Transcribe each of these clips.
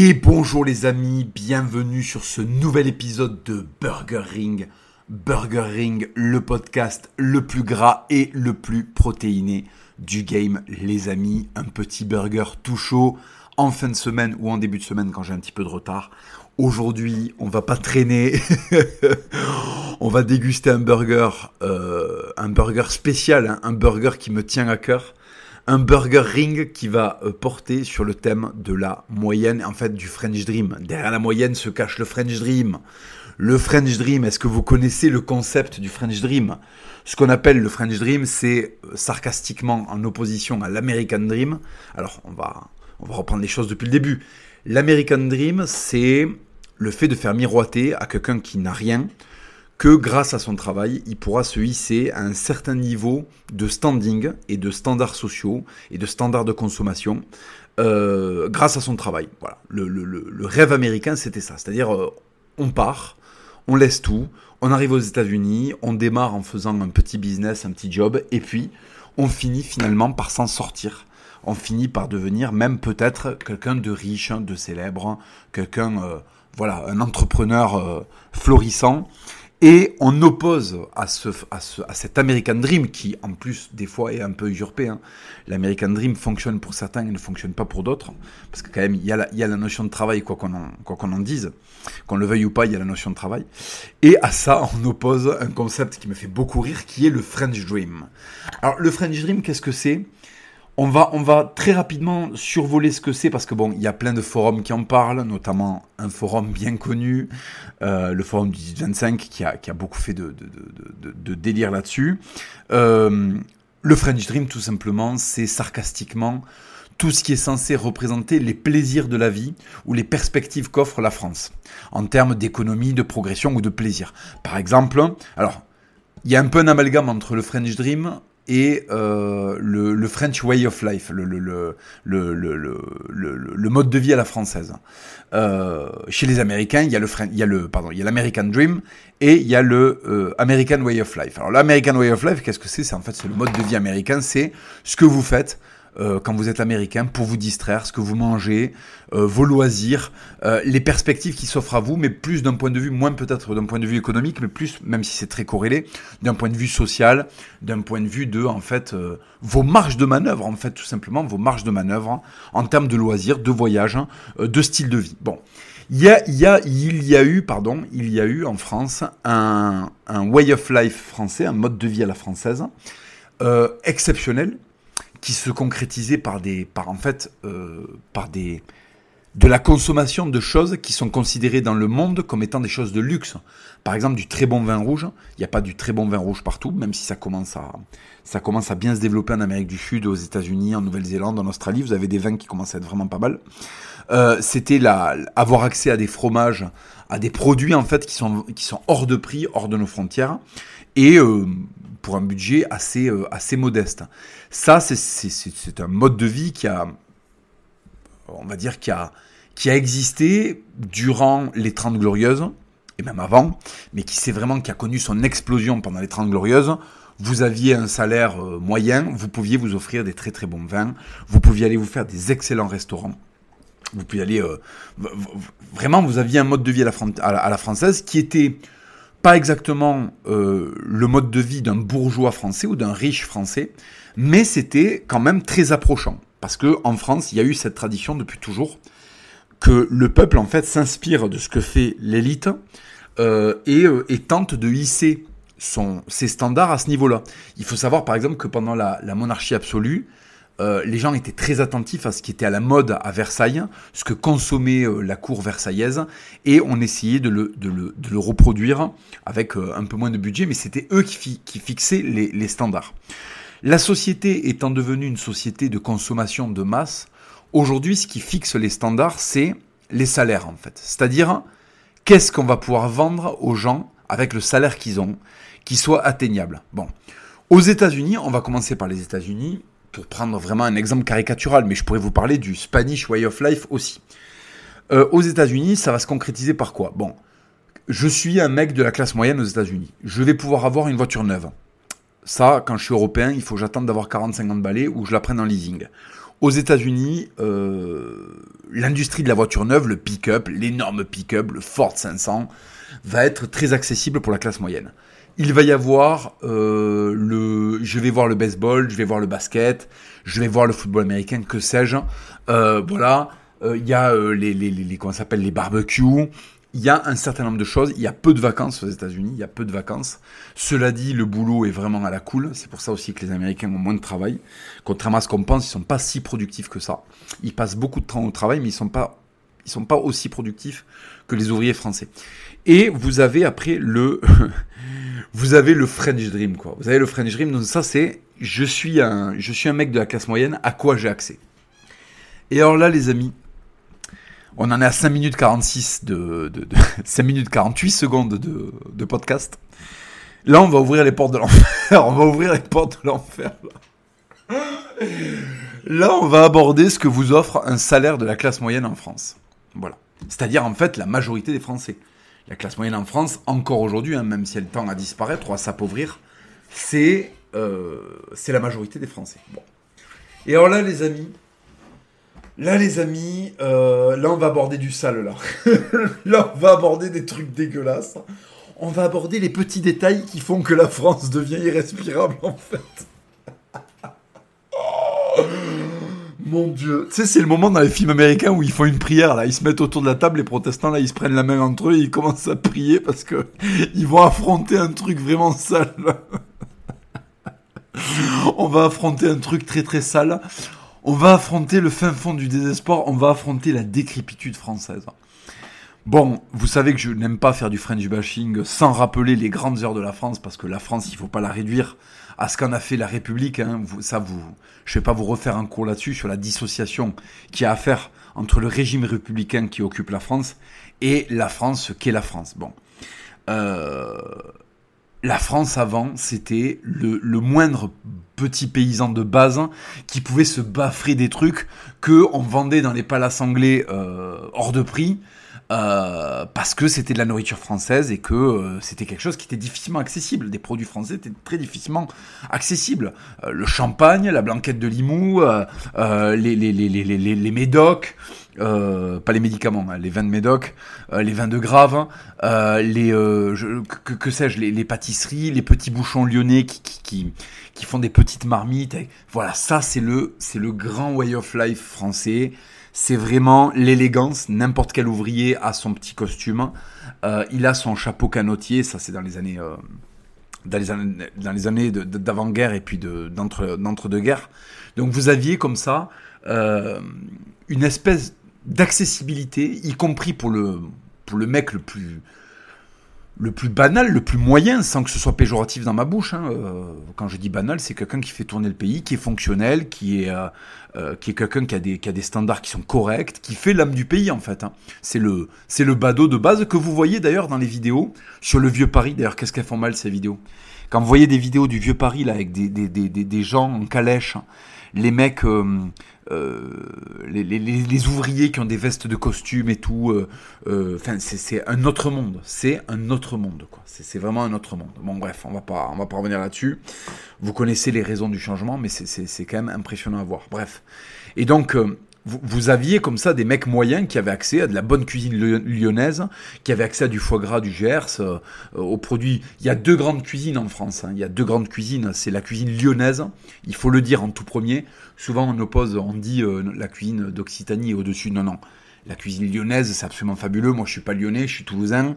Et bonjour les amis, bienvenue sur ce nouvel épisode de Burger Ring. Burger Ring, le podcast le plus gras et le plus protéiné du game, les amis. Un petit burger tout chaud en fin de semaine ou en début de semaine quand j'ai un petit peu de retard. Aujourd'hui, on va pas traîner. on va déguster un burger, euh, un burger spécial, hein, un burger qui me tient à cœur un Burger Ring qui va euh, porter sur le thème de la moyenne, en fait du French Dream. Derrière la moyenne se cache le French Dream. Le French Dream, est-ce que vous connaissez le concept du French Dream? Ce qu'on appelle le French Dream, c'est euh, sarcastiquement en opposition à l'American Dream. Alors, on va, on va reprendre les choses depuis le début. L'American Dream, c'est le fait de faire miroiter à quelqu'un qui n'a rien que grâce à son travail, il pourra se hisser à un certain niveau de standing et de standards sociaux et de standards de consommation euh, grâce à son travail. Voilà. Le, rêve américain, c'était ça. C'est-à-dire, euh, on part, on laisse tout, on arrive aux États-Unis, on démarre en faisant un petit business, un petit job, et puis on finit finalement par s'en sortir. On finit par devenir même peut-être quelqu'un de riche, de célèbre, quelqu'un, euh, voilà, un entrepreneur florissant. Et on oppose à, ce, à, ce, à cet American Dream, qui en plus des fois est un peu usurpé. Hein. L'American Dream fonctionne pour certains et ne fonctionne pas pour d'autres. Parce que quand même, il y a la, y a la notion de travail, quoi qu'on en, quoi qu'on en dise. Qu'on le veuille ou pas, il y a la notion de travail. Et à ça, on oppose un concept qui me fait beaucoup rire, qui est le French Dream. Alors, le French Dream, qu'est-ce que c'est? On va, on va très rapidement survoler ce que c'est parce que bon, il y a plein de forums qui en parlent, notamment un forum bien connu, euh, le forum du 1825 qui a, qui a beaucoup fait de, de, de, délire là-dessus. Euh, le French Dream, tout simplement, c'est sarcastiquement tout ce qui est censé représenter les plaisirs de la vie ou les perspectives qu'offre la France en termes d'économie, de progression ou de plaisir. Par exemple, alors il y a un peu un amalgame entre le French Dream et euh, le, French Way of Life, le, le, le, mode de vie à la française. Euh, chez les Américains, il y a le, il y a le, pardon, il y a l'American Dream et il y a le euh, American Way of Life. Alors l'American Way of Life, qu'est-ce que c'est? C'est en fait c'est le mode de vie américain, c'est ce que vous faites euh, quand vous êtes américain pour vous distraire, ce que vous mangez, euh, vos loisirs, euh, les perspectives qui s'offrent à vous, mais plus d'un point de vue, moins peut-être d'un point de vue économique, mais plus, même si c'est très corrélé, d'un point de vue social, d'un point de vue de, en fait, vos marges de manœuvre, en fait, tout simplement, vos marges de manœuvre en termes de loisirs, de voyage, de style de vie. Bon. Il y, a, il, y a, il y a eu, pardon, il y a eu en France un, un way of life français, un mode de vie à la française, exceptionnel, qui se concrétisait par des, par en fait, euh, par des, de la consommation de choses qui sont considérées dans le monde comme étant des choses de luxe. Par exemple, du très bon vin rouge. Il n'y a pas du très bon vin rouge partout, même si ça commence à, ça commence à bien se développer en Amérique du Sud, aux États-Unis, en Nouvelle-Zélande, en Australie. Vous avez des vins qui commencent à être vraiment pas mal. Euh, C'était avoir accès à des fromages, à des produits en fait qui sont, qui sont hors de prix, hors de nos frontières, et euh, pour un budget assez, euh, assez modeste. Ça, c'est un mode de vie qui a, on va dire, qui a, qui a existé durant les 30 Glorieuses, et même avant, mais qui s'est vraiment, qui a connu son explosion pendant les 30 Glorieuses. Vous aviez un salaire euh, moyen, vous pouviez vous offrir des très très bons vins, vous pouviez aller vous faire des excellents restaurants. Vous pouviez aller... Euh, vraiment, vous aviez un mode de vie à la française qui était pas exactement euh, le mode de vie d'un bourgeois français ou d'un riche français, mais c'était quand même très approchant. Parce que en France, il y a eu cette tradition depuis toujours que le peuple en fait s'inspire de ce que fait l'élite euh, euh, et, tente de hisser ses standards à ce niveau-là. Il faut savoir par exemple que pendant la monarchie absolue, euh, les gens étaient très attentifs à ce qui était à la mode à Versailles, ce que consommait euh, la cour versaillaise, et on essayait de le, reproduire avec euh, un peu moins de budget, mais c'était eux qui, qui fixaient les, les, standards. La société étant devenue une société de consommation de masse, aujourd'hui ce qui fixe les standards, c'est les salaires en fait. C'est-à-dire, qu'est-ce qu'on va pouvoir vendre aux gens avec le salaire qu'ils ont, qui soit atteignable? Bon. Aux États-Unis, on va commencer par les États-Unis, prendre vraiment un exemple caricatural, mais je pourrais vous parler du Spanish Way of Life aussi. Euh, aux États-Unis, ça va se concrétiser par quoi? Bon, je suis un mec de la classe moyenne aux États-Unis. Je vais pouvoir avoir une voiture neuve. Ça, quand je suis européen, il faut que j'attende d'avoir 40-50 balais ou je la prenne en leasing. Aux États-Unis, l'industrie de la voiture neuve, le pick-up, l'énorme pick-up, le Ford 500, va être très accessible pour la classe moyenne. Il va y avoir le, je vais voir le baseball, je vais voir le basket, je vais voir le football américain, que sais-je. voilà, il y a les, les, les, comment s'appelle les barbecues, il y a un certain nombre de choses. Il y a peu de vacances aux États-Unis. Il y a peu de vacances. Cela dit, le boulot est vraiment à la cool. C'est pour ça aussi que les Américains ont moins de travail. Contrairement à ce qu'on pense, ils sont pas si productifs que ça. Ils passent beaucoup de temps au travail, mais ils sont pas, ils sont pas aussi productifs que les ouvriers français. Et vous avez après le, vous avez le French Dream, quoi. Vous avez le French Dream. Donc ça, c'est, je suis un, je suis un mec de la classe moyenne. À quoi j'ai accès? Et alors là, les amis, on en est à 5 minutes 46 de, 5 minutes 48 secondes de, podcast. Là, on va ouvrir les portes de l'enfer. On va ouvrir les portes de l'enfer. Là. on va aborder ce que vous offre un salaire de la classe moyenne en France. Voilà. C'est-à-dire, en fait, la majorité des Français. La classe moyenne en France, encore aujourd'hui, hein, même si elle tend à disparaître ou à s'appauvrir, c'est euh, la majorité des Français. Et alors là, les amis, Là, les amis, euh, là, on va aborder du sale, là. là, on va aborder des trucs dégueulasses. On va aborder les petits détails qui font que la France devient irrespirable, en fait. Mon Dieu. Tu sais, c'est le moment dans les films américains où ils font une prière, là. Ils se mettent autour de la table, les protestants, là, ils se prennent la main entre eux et ils commencent à prier parce que ils vont affronter un truc vraiment sale. on va affronter un truc très très sale. On va affronter le fin fond du désespoir, on va affronter la décrépitude française. Bon, vous savez que je n'aime pas faire du French bashing sans rappeler les grandes heures de la France, parce que la France, il ne faut pas la réduire à ce qu'en a fait la République. Hein. Ça, je vais pas vous refaire un cours là-dessus sur la dissociation qui a à faire entre le régime républicain qui occupe la France et la France qu'est la France. Bon, euh, la France avant, c'était le, moindre petit paysan de base qui pouvait se baffrer des trucs que on vendait dans les palaces anglais euh, hors de prix. Euh, parce que c'était de la nourriture française et que euh, c'était quelque chose qui était difficilement accessible. Des produits français étaient très difficilement accessibles. le champagne, la blanquette de Limoux, les, les, les, médocs, euh, pas les médicaments, hein, les vins de Médoc, euh, les vins de Grave, euh, les que, sais-je, les, pâtisseries, les petits bouchons lyonnais qui, qui, qui, font des petites marmites. voilà, ça c'est le c'est le grand way of life français. C'est vraiment l'élégance. N'importe quel ouvrier a son petit costume. il a son chapeau canotier. Ça c'est dans les années dans les années, dans les années d'avant-guerre et puis d'entre-deux-guerres. Donc vous aviez comme ça une espèce d'accessibilité, y compris pour le, pour le mec le plus, le plus banal, le plus moyen, sans que ce soit péjoratif dans ma bouche. Hein. Euh, quand je dis banal, c'est quelqu'un qui fait tourner le pays, qui est fonctionnel, qui est, euh, euh, est quelqu'un qui a, des, qui a des standards qui sont corrects, qui fait l'âme du pays en fait. Hein. C'est le, le badaud de base que vous voyez d'ailleurs dans les vidéos sur le vieux Paris. D'ailleurs, qu'est-ce qu'elles font mal ces vidéos? Quand vous voyez des vidéos du vieux Paris là avec des, des, des, des gens en calèche, les mecs les, les, les, ouvriers qui ont des vestes de costume et tout. Euh, euh, enfin, c'est un autre monde. C'est un autre monde, quoi. C'est vraiment un autre monde. Bon, bref, on va pas, on va pas revenir là-dessus. Vous connaissez les raisons du changement, mais c'est quand même impressionnant à voir. Bref. Et donc, vous, aviez comme ça des mecs moyens qui avaient accès à de la bonne cuisine lyonnaise, qui avaient accès à du foie gras, du Gers, euh, aux produits. Il y a deux grandes cuisines en France. Hein. Il y a deux grandes cuisines. C'est la cuisine lyonnaise. Il faut le dire en tout premier. Souvent on oppose, on dit euh, la cuisine d'Occitanie au-dessus. Non, non. La cuisine lyonnaise, c'est absolument fabuleux. Moi, je suis pas lyonnais, je suis toulousain.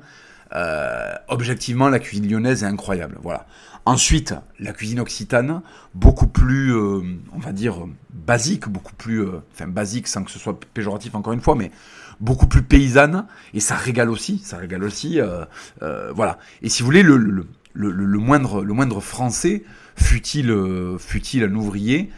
Euh, objectivement, la cuisine lyonnaise est incroyable. Voilà. Ensuite, la cuisine occitane, beaucoup plus, euh, on va dire, basique, beaucoup plus, euh, basique sans que ce soit péjoratif encore une fois, mais beaucoup plus paysanne, et ça régale aussi, ça régale aussi, euh, voilà. Et si vous voulez, le, moindre, français, fut-il fut-il un ouvrier,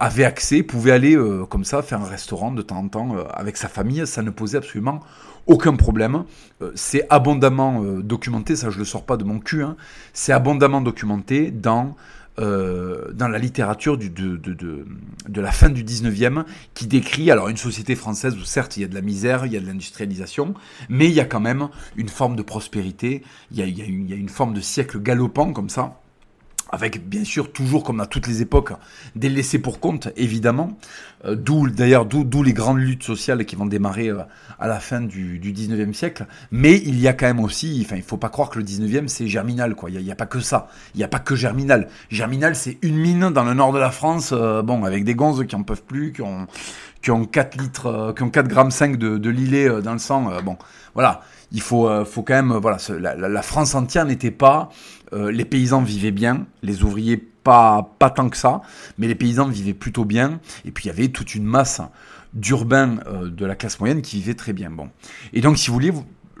avait accès, pouvait aller comme ça faire un restaurant de temps en temps avec sa famille, ça ne posait absolument aucun problème. Euh, c'est abondamment euh, documenté, ça je le sors pas de mon cul, hein. c'est abondamment documenté dans, euh, la littérature de, la fin du 19e qui décrit alors une société française où certes il y a de la misère, il y a de l'industrialisation, mais il y a quand même une forme de prospérité, il y a une forme de siècle galopant comme ça. Avec bien sûr toujours comme à toutes les époques des laissés pour compte évidemment. Euh, d'où d'ailleurs d'où les grandes luttes sociales qui vont démarrer euh, à la fin du, du 19e siècle. Mais il y a quand même aussi enfin il faut pas croire que le 19e c'est Germinal quoi. Il y, a, pas que ça. Il y a pas que Germinal. Germinal c'est une mine dans le nord de la France euh, bon avec des gonzes qui en peuvent plus qui ont qui ont 4 litres qui ont 4 grammes 5 de, de lillet dans le sang bon voilà il faut, faut quand même, voilà, la, France entière n'était pas euh, les paysans vivaient bien, les ouvriers pas, pas tant que ça, mais les paysans vivaient plutôt bien. Et puis il y avait toute une masse d'urbains euh, de la classe moyenne qui vivaient très bien. Bon. Et donc, si vous voulez,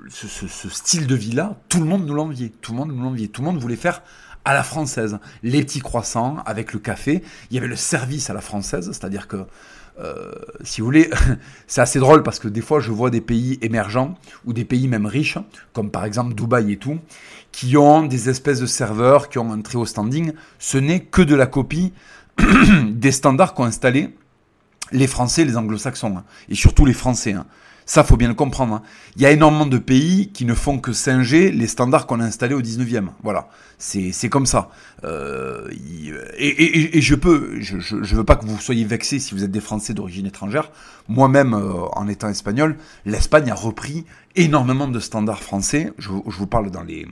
ce, style de vie-là, tout le monde nous l'enviait. Tout le monde nous l'enviait. Tout le monde voulait faire à la française. Les petits croissants avec le café. Il y avait le service à la française, c'est-à-dire que euh, si vous voulez, c'est assez drôle parce que des fois je vois des pays émergents ou des pays même riches, comme par exemple Dubaï et tout, qui ont des espèces de serveurs qui ont un très haut standing, ce n'est que de la copie des standards qu'ont installés les Français les Anglo-Saxons, hein. et surtout les Français. Ça, faut bien le comprendre. Hein. Il y a énormément de pays qui ne font que singer les standards qu'on a installés au 19e. Voilà. C'est comme ça. Euh, et, je peux, je, je, veux pas que vous soyez vexés si vous êtes des Français d'origine étrangère. Moi-même, euh, en étant espagnol, l'Espagne a repris énormément de standards français. Je, vous parle dans, les,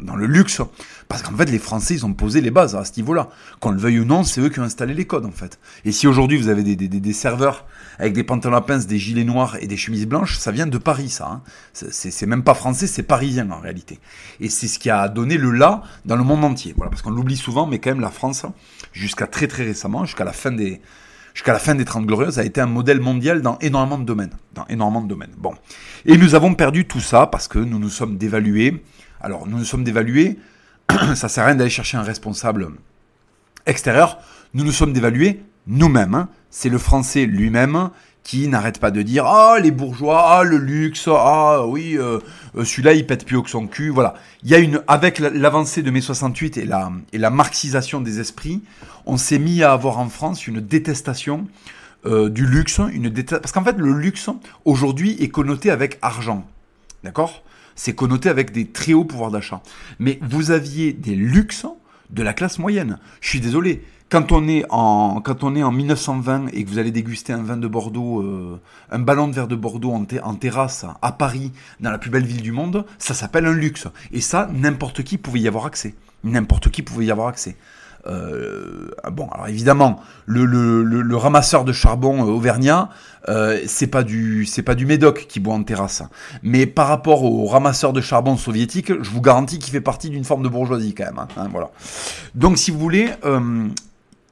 dans, le luxe, parce qu'en fait, les Français, ils ont posé les bases à ce niveau-là. Qu'on le veuille ou non, c'est eux qui ont installé les codes, en fait. Et si aujourd'hui vous avez des, des, des, serveurs avec des pantalons à pince, des gilets noirs et des chemises blanches, ça vient de Paris, ça. Hein. C'est même pas français, c'est parisien en réalité. Et c'est ce qui a donné le là dans le monde entier. Voilà, parce qu'on l'oublie souvent, mais quand même, la France, jusqu'à très très récemment, jusqu'à la fin des jusqu'à la fin des 30 glorieuses, a été un modèle mondial dans énormément de domaines. Dans énormément de domaines. Bon. Et nous avons perdu tout ça parce que nous nous sommes dévalués. Alors, nous nous sommes dévalués. ça sert à rien d'aller chercher un responsable extérieur. Nous nous sommes dévalués nous-mêmes. Hein. C'est le français lui-même qui n'arrête pas de dire ah les bourgeois ah le luxe ah oui euh, euh, celui-là il pète plus haut que son cul voilà. Il y a une avec l'avancée de mai 68 et la marxisation des esprits on s'est mis à avoir en France une détestation euh, du luxe une parce qu'en fait le luxe aujourd'hui est connoté avec argent. D'accord? C'est connoté avec des très hauts pouvoirs d'achat. Mais vous aviez des luxes de la classe moyenne. Je suis désolé quand on est en quand on est en 1920 et que vous allez déguster un vin de Bordeaux, euh, un ballon de verre de Bordeaux en, terrasse à Paris, dans la plus belle ville du monde, ça s'appelle un luxe. Et ça, n'importe qui pouvait y avoir accès. N'importe qui pouvait y avoir accès. Euh, bon, alors évidemment, le, ramasseur de charbon euh, auvergnat, euh, c'est pas du c'est pas du Médoc qui boit en terrasse. Mais par rapport au ramasseur de charbon soviétique, je vous garantis qu'il fait partie d'une forme de bourgeoisie quand même. Hein, voilà. Donc, si vous voulez,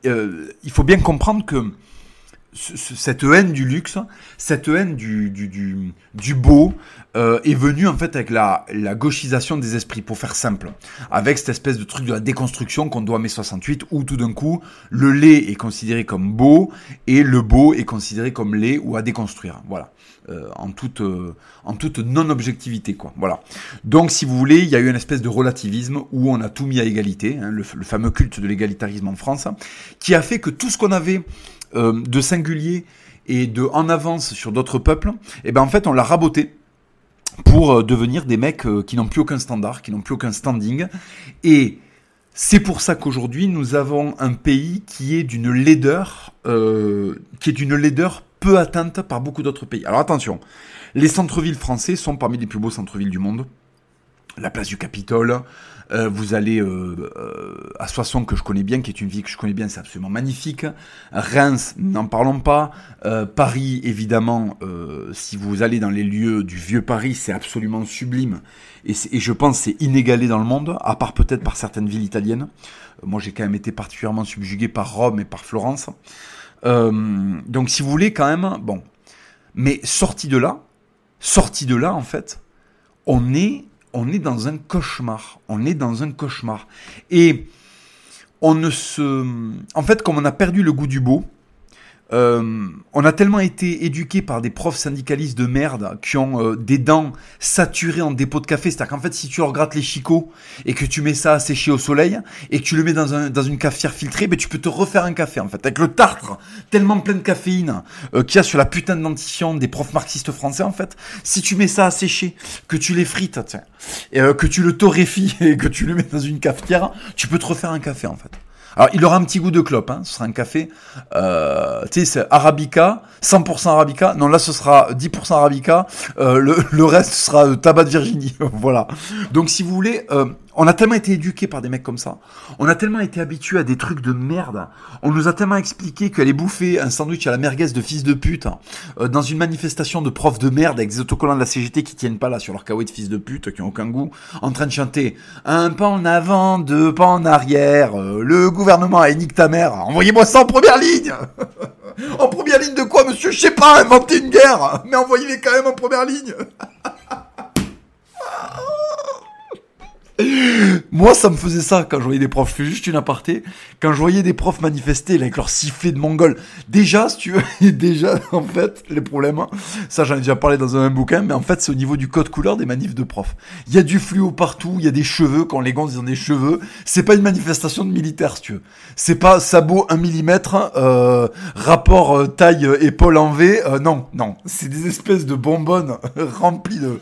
euh, il faut bien comprendre que cette haine du luxe, cette haine du, du, beau euh, est venue en fait avec la, gauchisation des esprits, pour faire simple. Avec cette espèce de truc de la déconstruction qu'on doit à mai 68, où tout d'un coup, le lait est considéré comme beau et le beau est considéré comme laid ou à déconstruire. Voilà. Euh, en toute, euh, en toute non-objectivité. quoi. Voilà. Donc, si vous voulez, il y a eu une espèce de relativisme où on a tout mis à égalité, hein, le, fameux culte de l'égalitarisme en France, qui a fait que tout ce qu'on avait euh, de singulier et de en avance sur d'autres peuples, eh ben en fait, on l'a raboté pour devenir des mecs qui n'ont plus aucun standard, qui n'ont plus aucun standing. Et c'est pour ça qu'aujourd'hui, nous avons un pays qui est d'une laideur, qui est d'une laideur peu atteinte par beaucoup d'autres pays. Alors attention, les centres-villes français sont parmi les plus beaux centres-villes du monde. La place du Capitole, euh, vous allez euh, euh, à Soissons que je connais bien, qui est une ville que je connais bien, c'est absolument magnifique. Reims, n'en parlons pas. Paris, évidemment, si vous allez dans les lieux du vieux Paris, c'est absolument sublime. Et, et je pense c'est inégalé dans le monde, à part peut-être par certaines villes italiennes. moi, j'ai quand même été particulièrement subjugué par Rome et par Florence. Donc si vous voulez quand même, bon. Mais sorti de là, sorti de là en fait, on est, on est dans un cauchemar. On est dans un cauchemar. Et on ne se... En fait, comme on a perdu le goût du beau, euh, on a tellement été éduqués par des profs syndicalistes de merde qui ont euh, des dents saturées en dépôt de café. C'est-à-dire qu'en fait, si tu leur les chicots et que tu mets ça à sécher au soleil et que tu le mets dans, un, dans une cafetière filtrée, ben, tu peux te refaire un café en fait. Avec le tartre tellement plein de caféine euh, qu'il y a sur la putain de dentition des profs marxistes français en fait. Si tu mets ça à sécher, que tu les frites, et, que tu le torréfies et que tu le mets dans une cafetière, tu peux te refaire un café en fait. Alors, il aura un petit goût de clope, hein. ce sera un café, euh, tu sais, c'est Arabica, 100% Arabica. Non, là, ce sera 10% Arabica, euh, le, le, reste sera tabac de Virginie. voilà. Donc, si vous voulez, euh, on a tellement été éduqués par des mecs comme ça. On a tellement été habitués à des trucs de merde. On nous a tellement expliqué qu'aller bouffer un sandwich à la merguez de fils de pute euh, dans une manifestation de profs de merde avec des autocollants de la CGT qui tiennent pas là sur leur kawaii de fils de pute, qui ont aucun goût, en train de chanter un pas en avant, deux pas en arrière, euh, le gouvernement a nique ta mère, envoyez-moi ça en première ligne. En première ligne de quoi, monsieur? Je sais pas, inventer une guerre. Mais envoyez-les quand même en première ligne Moi, ça me faisait ça quand je voyais des profs. Je fais juste une aparté. Quand je voyais des profs manifester avec leur sifflet de mongol. Déjà, si tu veux, déjà, en fait, les problèmes, hein, ça j'en ai déjà parlé dans un bouquin, mais en fait, c'est au niveau du code couleur des manifs de profs. Il y a du fluo partout, il y a des cheveux, quand les gants ils ont des cheveux. C'est pas une manifestation de militaires, si tu veux. C'est pas sabot 1 mm, euh, rapport euh, taille euh, épaule en V. Non, non. C'est des espèces de bonbonnes remplies de,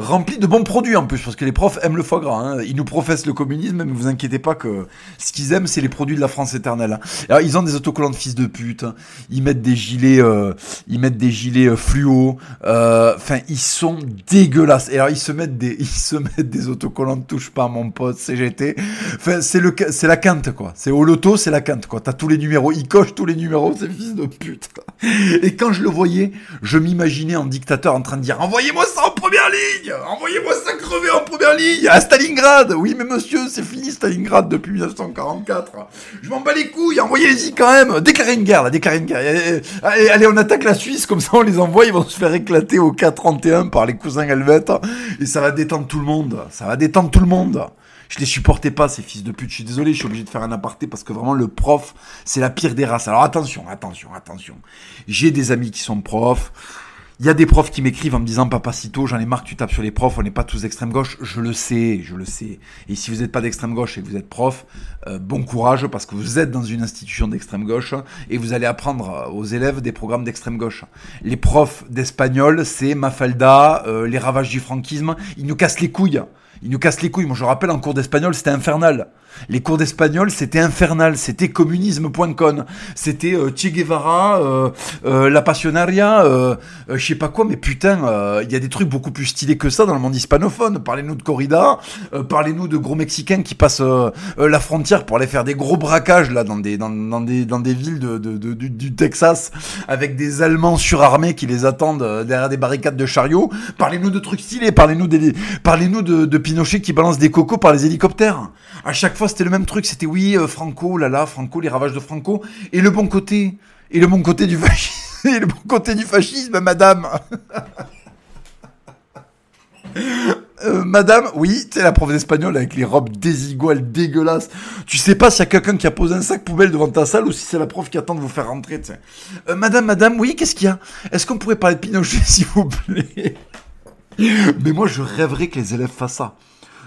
remplies de bons produits en plus, parce que les profs aiment le foie gras. Hein. Ils nous professent le communisme, mais vous inquiétez pas que ce qu'ils aiment, c'est les produits de la France éternelle. Hein. Alors, ils ont des autocollants de fils de pute. Hein. Ils mettent des gilets, euh, ils mettent des gilets euh, fluo. Euh, enfin, ils sont dégueulasses. Et alors, ils se mettent des, ils se mettent des autocollants de touche pas, mon pote CGT. Enfin, c'est le, c'est la quinte quoi. C'est au loto, c'est la quinte quoi. T'as tous les numéros. Ils cochent tous les numéros, ces fils de pute. Et quand je le voyais, je m'imaginais en dictateur en train de dire envoyez-moi ça première ligne, envoyez-moi ça crever en première ligne à Stalingrad. Oui, mais monsieur, c'est fini Stalingrad depuis 1944. Je m'en bats les couilles, envoyez-les-y quand même. Déclarez une guerre, là, déclarez une guerre. Allez, allez, on attaque la Suisse, comme ça on les envoie, ils vont se faire éclater au K31 par les cousins helvètes. Et ça va détendre tout le monde. Ça va détendre tout le monde. Je les supportais pas, ces fils de pute. Je suis désolé, je suis obligé de faire un aparté parce que vraiment, le prof, c'est la pire des races. Alors attention, attention, attention. J'ai des amis qui sont profs. Il y a des profs qui m'écrivent en me disant Papacito, j'en ai marre que tu tapes sur les profs, on n'est pas tous d'extrême gauche. Je le sais, je le sais. Et si vous n'êtes pas d'extrême gauche et que vous êtes prof, euh, bon courage parce que vous êtes dans une institution d'extrême gauche et vous allez apprendre aux élèves des programmes d'extrême gauche. Les profs d'espagnol, c'est Mafalda, euh, les ravages du franquisme, ils nous cassent les couilles. Ils nous cassent les couilles. Moi, je rappelle, en cours d'espagnol, c'était infernal. Les cours d'espagnol, c'était infernal. C'était communisme.com. C'était euh, Che Guevara, euh, euh, la Passionaria, euh, je sais pas quoi. Mais putain, il y a des trucs beaucoup plus stylés que ça dans le monde hispanophone. Parlez-nous de corrida. Parlez-nous de gros Mexicains qui passent la frontière pour aller faire des gros braquages là dans des dans, des dans des villes de, du, Texas avec des Allemands surarmés qui les attendent derrière des barricades de chariots. Parlez-nous de trucs stylés. Parlez-nous de, de Pinochet qui balance des cocos par les hélicoptères. À chaque fois, c'était le même truc. C'était oui, euh, Franco, là là, Franco, les ravages de Franco. Et le bon côté. Et le bon côté du fascisme. Et le bon côté du fascisme, madame. Euh, madame, oui, sais, la prof d'espagnol avec les robes désiguales, dégueulasses. Tu sais pas s'il y a quelqu'un qui a posé un sac poubelle devant ta salle ou si c'est la prof qui attend de vous faire rentrer. Euh, madame, madame, oui, qu'est-ce qu'il y a? Est-ce qu'on pourrait parler de Pinochet, s'il vous plaît? Mais moi, je rêverais que les élèves fassent ça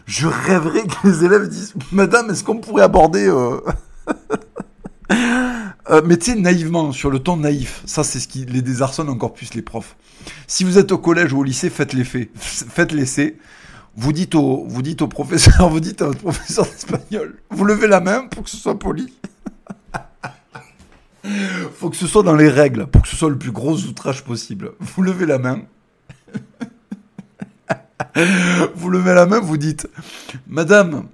je rêverais que les élèves disent Madame, est-ce qu'on pourrait aborder. Euh... euh, mais tu sais, naïvement, sur le ton naïf, ça c'est ce qui les désarçonne encore plus les profs. Si vous êtes au collège ou au lycée, faites l'effet, faites l'essai. Vous dites au, vous dites au professeur, vous dites à votre professeur d'espagnol, vous levez la main pour que ce soit poli. Faut que ce soit dans les règles, pour que ce soit le plus gros outrage possible. Vous levez la main. vous levez la main, vous dites, Madame.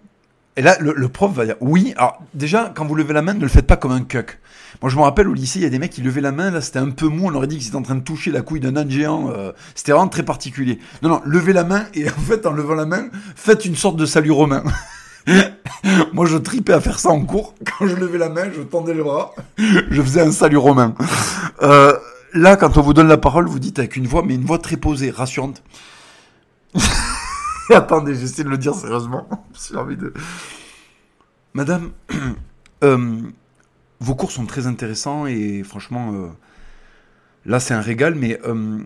Et là, le, prof va dire oui. Alors, déjà, quand vous levez la main, ne le faites pas comme un cuck. Moi, je me rappelle au lycée, il y a des mecs qui levaient la main, là, c'était un peu mou, on aurait dit qu'ils étaient en train de toucher la couille d'un âne géant. Euh, c'était vraiment très particulier. Non, non, levez la main, et en fait, en levant la main, faites une sorte de salut romain. Moi, je tripais à faire ça en cours. Quand je levais la main, je tendais les bras, je faisais un salut romain. Euh, là, quand on vous donne la parole, vous dites avec une voix, mais une voix très posée, rassurante. Attendez, j'essaie de le dire sérieusement. Madame, euh, vos cours sont très intéressants et franchement, euh, Là, c'est un régal, mais euh,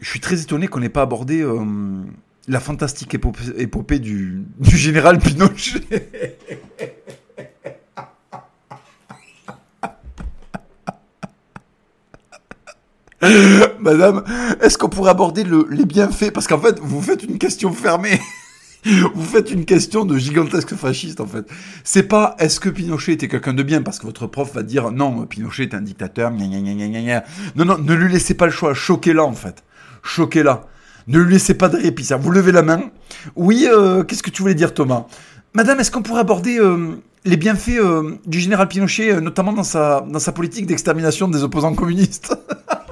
je suis très étonné qu'on n'ait pas abordé la fantastique épopée, du général Pinochet. Madame, est-ce qu'on pourrait aborder le, les bienfaits? Parce qu'en fait, vous faites une question fermée. vous faites une question de gigantesque fasciste en fait. C'est pas est-ce que Pinochet était quelqu'un de bien? Parce que votre prof va dire non, Pinochet est un dictateur. Gna gna gna non non, ne lui laissez pas le choix, choquez-la en fait. Choquez-la. Ne lui laissez pas de répit. Vous levez la main. Oui, euh, qu'est-ce que tu voulais dire Thomas? Madame, est-ce qu'on pourrait aborder euh, les bienfaits euh, du général Pinochet, notamment dans sa, dans sa politique d'extermination des opposants communistes?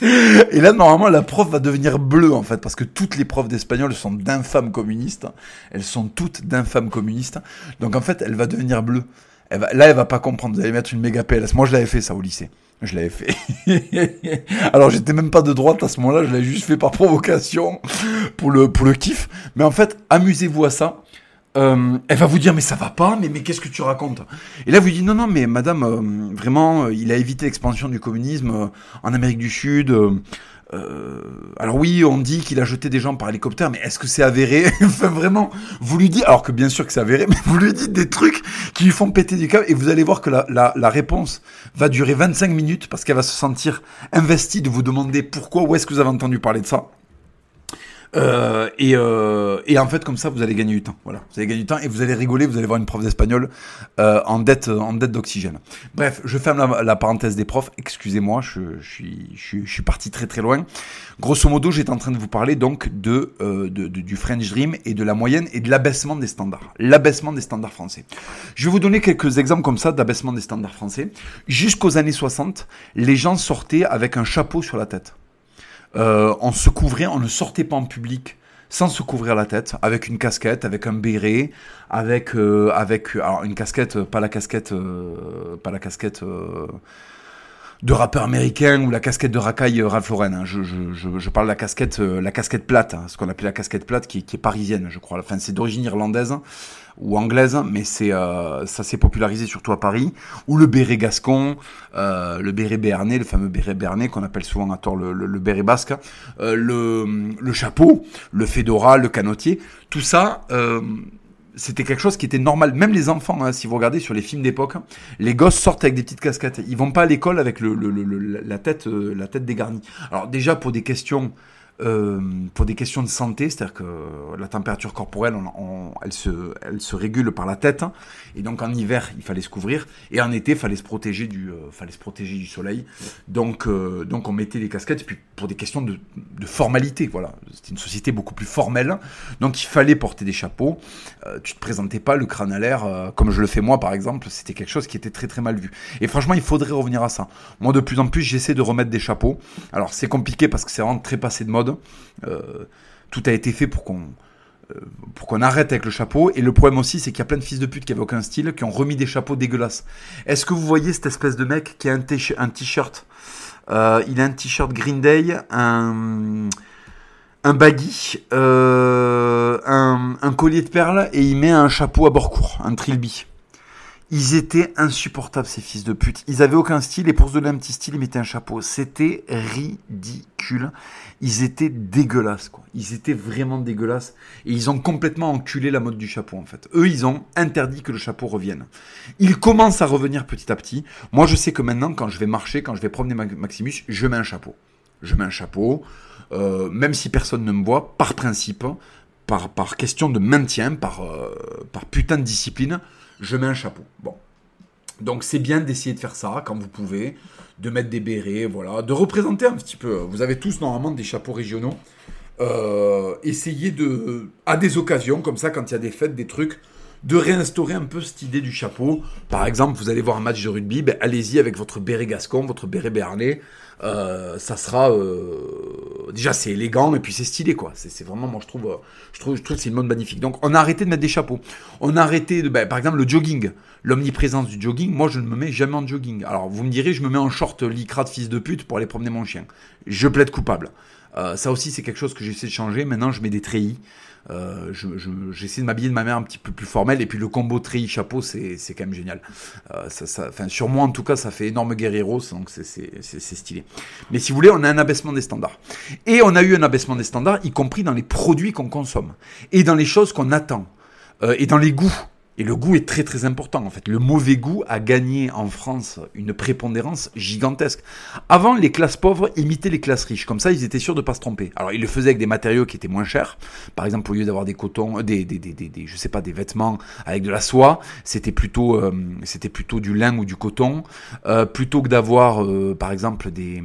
Et là, normalement, la prof va devenir bleue, en fait, parce que toutes les profs d'espagnol sont d'infâmes communistes. Elles sont toutes d'infâmes communistes. Donc, en fait, elle va devenir bleue. Là, elle va pas comprendre. Vous allez mettre une méga PLS. Moi, je l'avais fait, ça, au lycée. Je l'avais fait. Alors, j'étais même pas de droite à ce moment-là. Je l'avais juste fait par provocation, pour le, pour le kiff. Mais en fait, amusez-vous à ça. Euh, elle va vous dire mais ça va pas, mais, qu'est-ce que tu racontes? Et là vous dites non non mais madame euh, vraiment euh, il a évité l'expansion du communisme en Amérique du Sud. alors oui on dit qu'il a jeté des gens par hélicoptère, mais est-ce que c'est avéré? Vraiment vous lui dites alors que bien sûr que c'est avéré, mais vous lui dites des trucs qui lui font péter du câble et vous allez voir que la, la, la réponse va durer 25 minutes parce qu'elle va se sentir investie de vous demander pourquoi où est-ce que vous avez entendu parler de ça. Euh, et, euh, et, en fait, comme ça, vous allez gagner du temps. Voilà, vous allez gagner du temps et vous allez rigoler. Vous allez voir une prof d'espagnol euh, en dette, en dette d'oxygène. Bref, je ferme la, parenthèse des profs. Excusez-moi, je, je, suis, je, je, suis parti très très loin. Grosso modo, j'étais en train de vous parler donc de, euh, de, de, du French Dream et de la moyenne et de l'abaissement des standards. L'abaissement des standards français. Je vais vous donner quelques exemples comme ça d'abaissement des standards français. Jusqu'aux années 60, les gens sortaient avec un chapeau sur la tête. Euh, on se couvrait, on ne sortait pas en public sans se couvrir la tête, avec une casquette, avec un béret, avec euh, avec alors une casquette, pas la casquette, euh, pas la casquette de rappeur américain ou la casquette de racaille Ralph Lauren. Hein. Je, je, je, parle de la casquette, la casquette plate, hein, ce qu'on appelle la casquette plate, qui, qui, est parisienne, je crois. Enfin, c'est d'origine irlandaise ou anglaise, mais c'est euh, ça s'est popularisé surtout à Paris, ou le béret gascon, euh, le béret béarnais, le fameux béret béarnais qu'on appelle souvent à tort le, béret basque, euh, le, le, chapeau, le fedora, le canotier, tout ça. C'était quelque chose qui était normal. Même les enfants, hein, si vous regardez sur les films d'époque, les gosses sortent avec des petites casquettes. Ils vont pas à l'école avec le, la tête, la tête dégarnie. Alors déjà pour des questions euh, pour des questions de santé, c'est-à-dire que la température corporelle, elle, se, régule par la tête, hein. et donc en hiver, il fallait se couvrir, et en été, il fallait se protéger du, euh, fallait se protéger du soleil. Donc, euh, donc on mettait des casquettes, puis pour des questions de, formalité, voilà. C'était une société beaucoup plus formelle, donc il fallait porter des chapeaux. tu te présentais pas le crâne à l'air, comme je le fais moi par exemple, c'était quelque chose qui était très très mal vu. Et franchement, il faudrait revenir à ça. Moi, de plus en plus, j'essaie de remettre des chapeaux. Alors c'est compliqué parce que c'est vraiment très passé de mode. Euh, tout a été fait pour qu'on euh, pour qu'on arrête avec le chapeau. Et le problème aussi, c'est qu'il y a plein de fils de pute qui avaient aucun style, qui ont remis des chapeaux dégueulasses. Est-ce que vous voyez cette espèce de mec qui a un t-shirt euh, Il a un t-shirt Green Day, un, baggy, un, collier de perles, et il met un chapeau à bord court, un trilby. Ils étaient insupportables, ces fils de pute. Ils avaient aucun style et pour se donner un petit style, ils mettaient un chapeau. C'était ridicule. Ils étaient dégueulasses, quoi. Ils étaient vraiment dégueulasses. Et ils ont complètement enculé la mode du chapeau, en fait. Eux, ils ont interdit que le chapeau revienne. Il commence à revenir petit à petit. Moi, je sais que maintenant, quand je vais marcher, quand je vais promener Maximus, je mets un chapeau. Je mets un chapeau. Euh, même si personne ne me voit, par principe, par, par question de maintien, par, euh, par putain de discipline, je mets un chapeau. Bon. Donc c'est bien d'essayer de faire ça quand vous pouvez, de mettre des bérets, voilà, de représenter un petit peu. Vous avez tous normalement des chapeaux régionaux. Euh, essayez de, à des occasions comme ça, quand il y a des fêtes, des trucs, de réinstaurer un peu cette idée du chapeau. Par exemple, vous allez voir un match de rugby, ben, allez-y avec votre béret gascon, votre béret béarnais. Euh, ça sera euh, déjà c'est élégant et puis c'est stylé quoi. C'est vraiment moi je trouve je trouve je trouve c'est une mode magnifique. Donc on a arrêté de mettre des chapeaux. On a arrêté de ben, par exemple le jogging, l'omniprésence du jogging. Moi je ne me mets jamais en jogging. Alors vous me direz je me mets en short lycra de fils de pute pour aller promener mon chien. Je plaide coupable. ça aussi, c'est quelque chose que j'essaie de changer. Maintenant, je mets des treillis. Euh, j'essaie de m'habiller de ma manière un petit peu plus formelle. Et puis le combo treillis chapeau, c'est quand même génial. Euh, ça, sur moi, en tout cas, ça fait énorme guerriero, donc c'est stylé. Mais si vous voulez, on a un abaissement des standards. Et on a eu un abaissement des standards, y compris dans les produits qu'on consomme. Et dans les choses qu'on attend. Euh, et dans les goûts. Et le goût est très très important en fait. Le mauvais goût a gagné en France une prépondérance gigantesque. Avant, les classes pauvres imitaient les classes riches. Comme ça, ils étaient sûrs de pas se tromper. Alors, ils le faisaient avec des matériaux qui étaient moins chers. Par exemple, au lieu d'avoir des cotons, des, des, des, des, je sais pas, des vêtements avec de la soie, c'était plutôt, euh, plutôt du lin ou du coton. Euh, plutôt que d'avoir, euh, par exemple, des,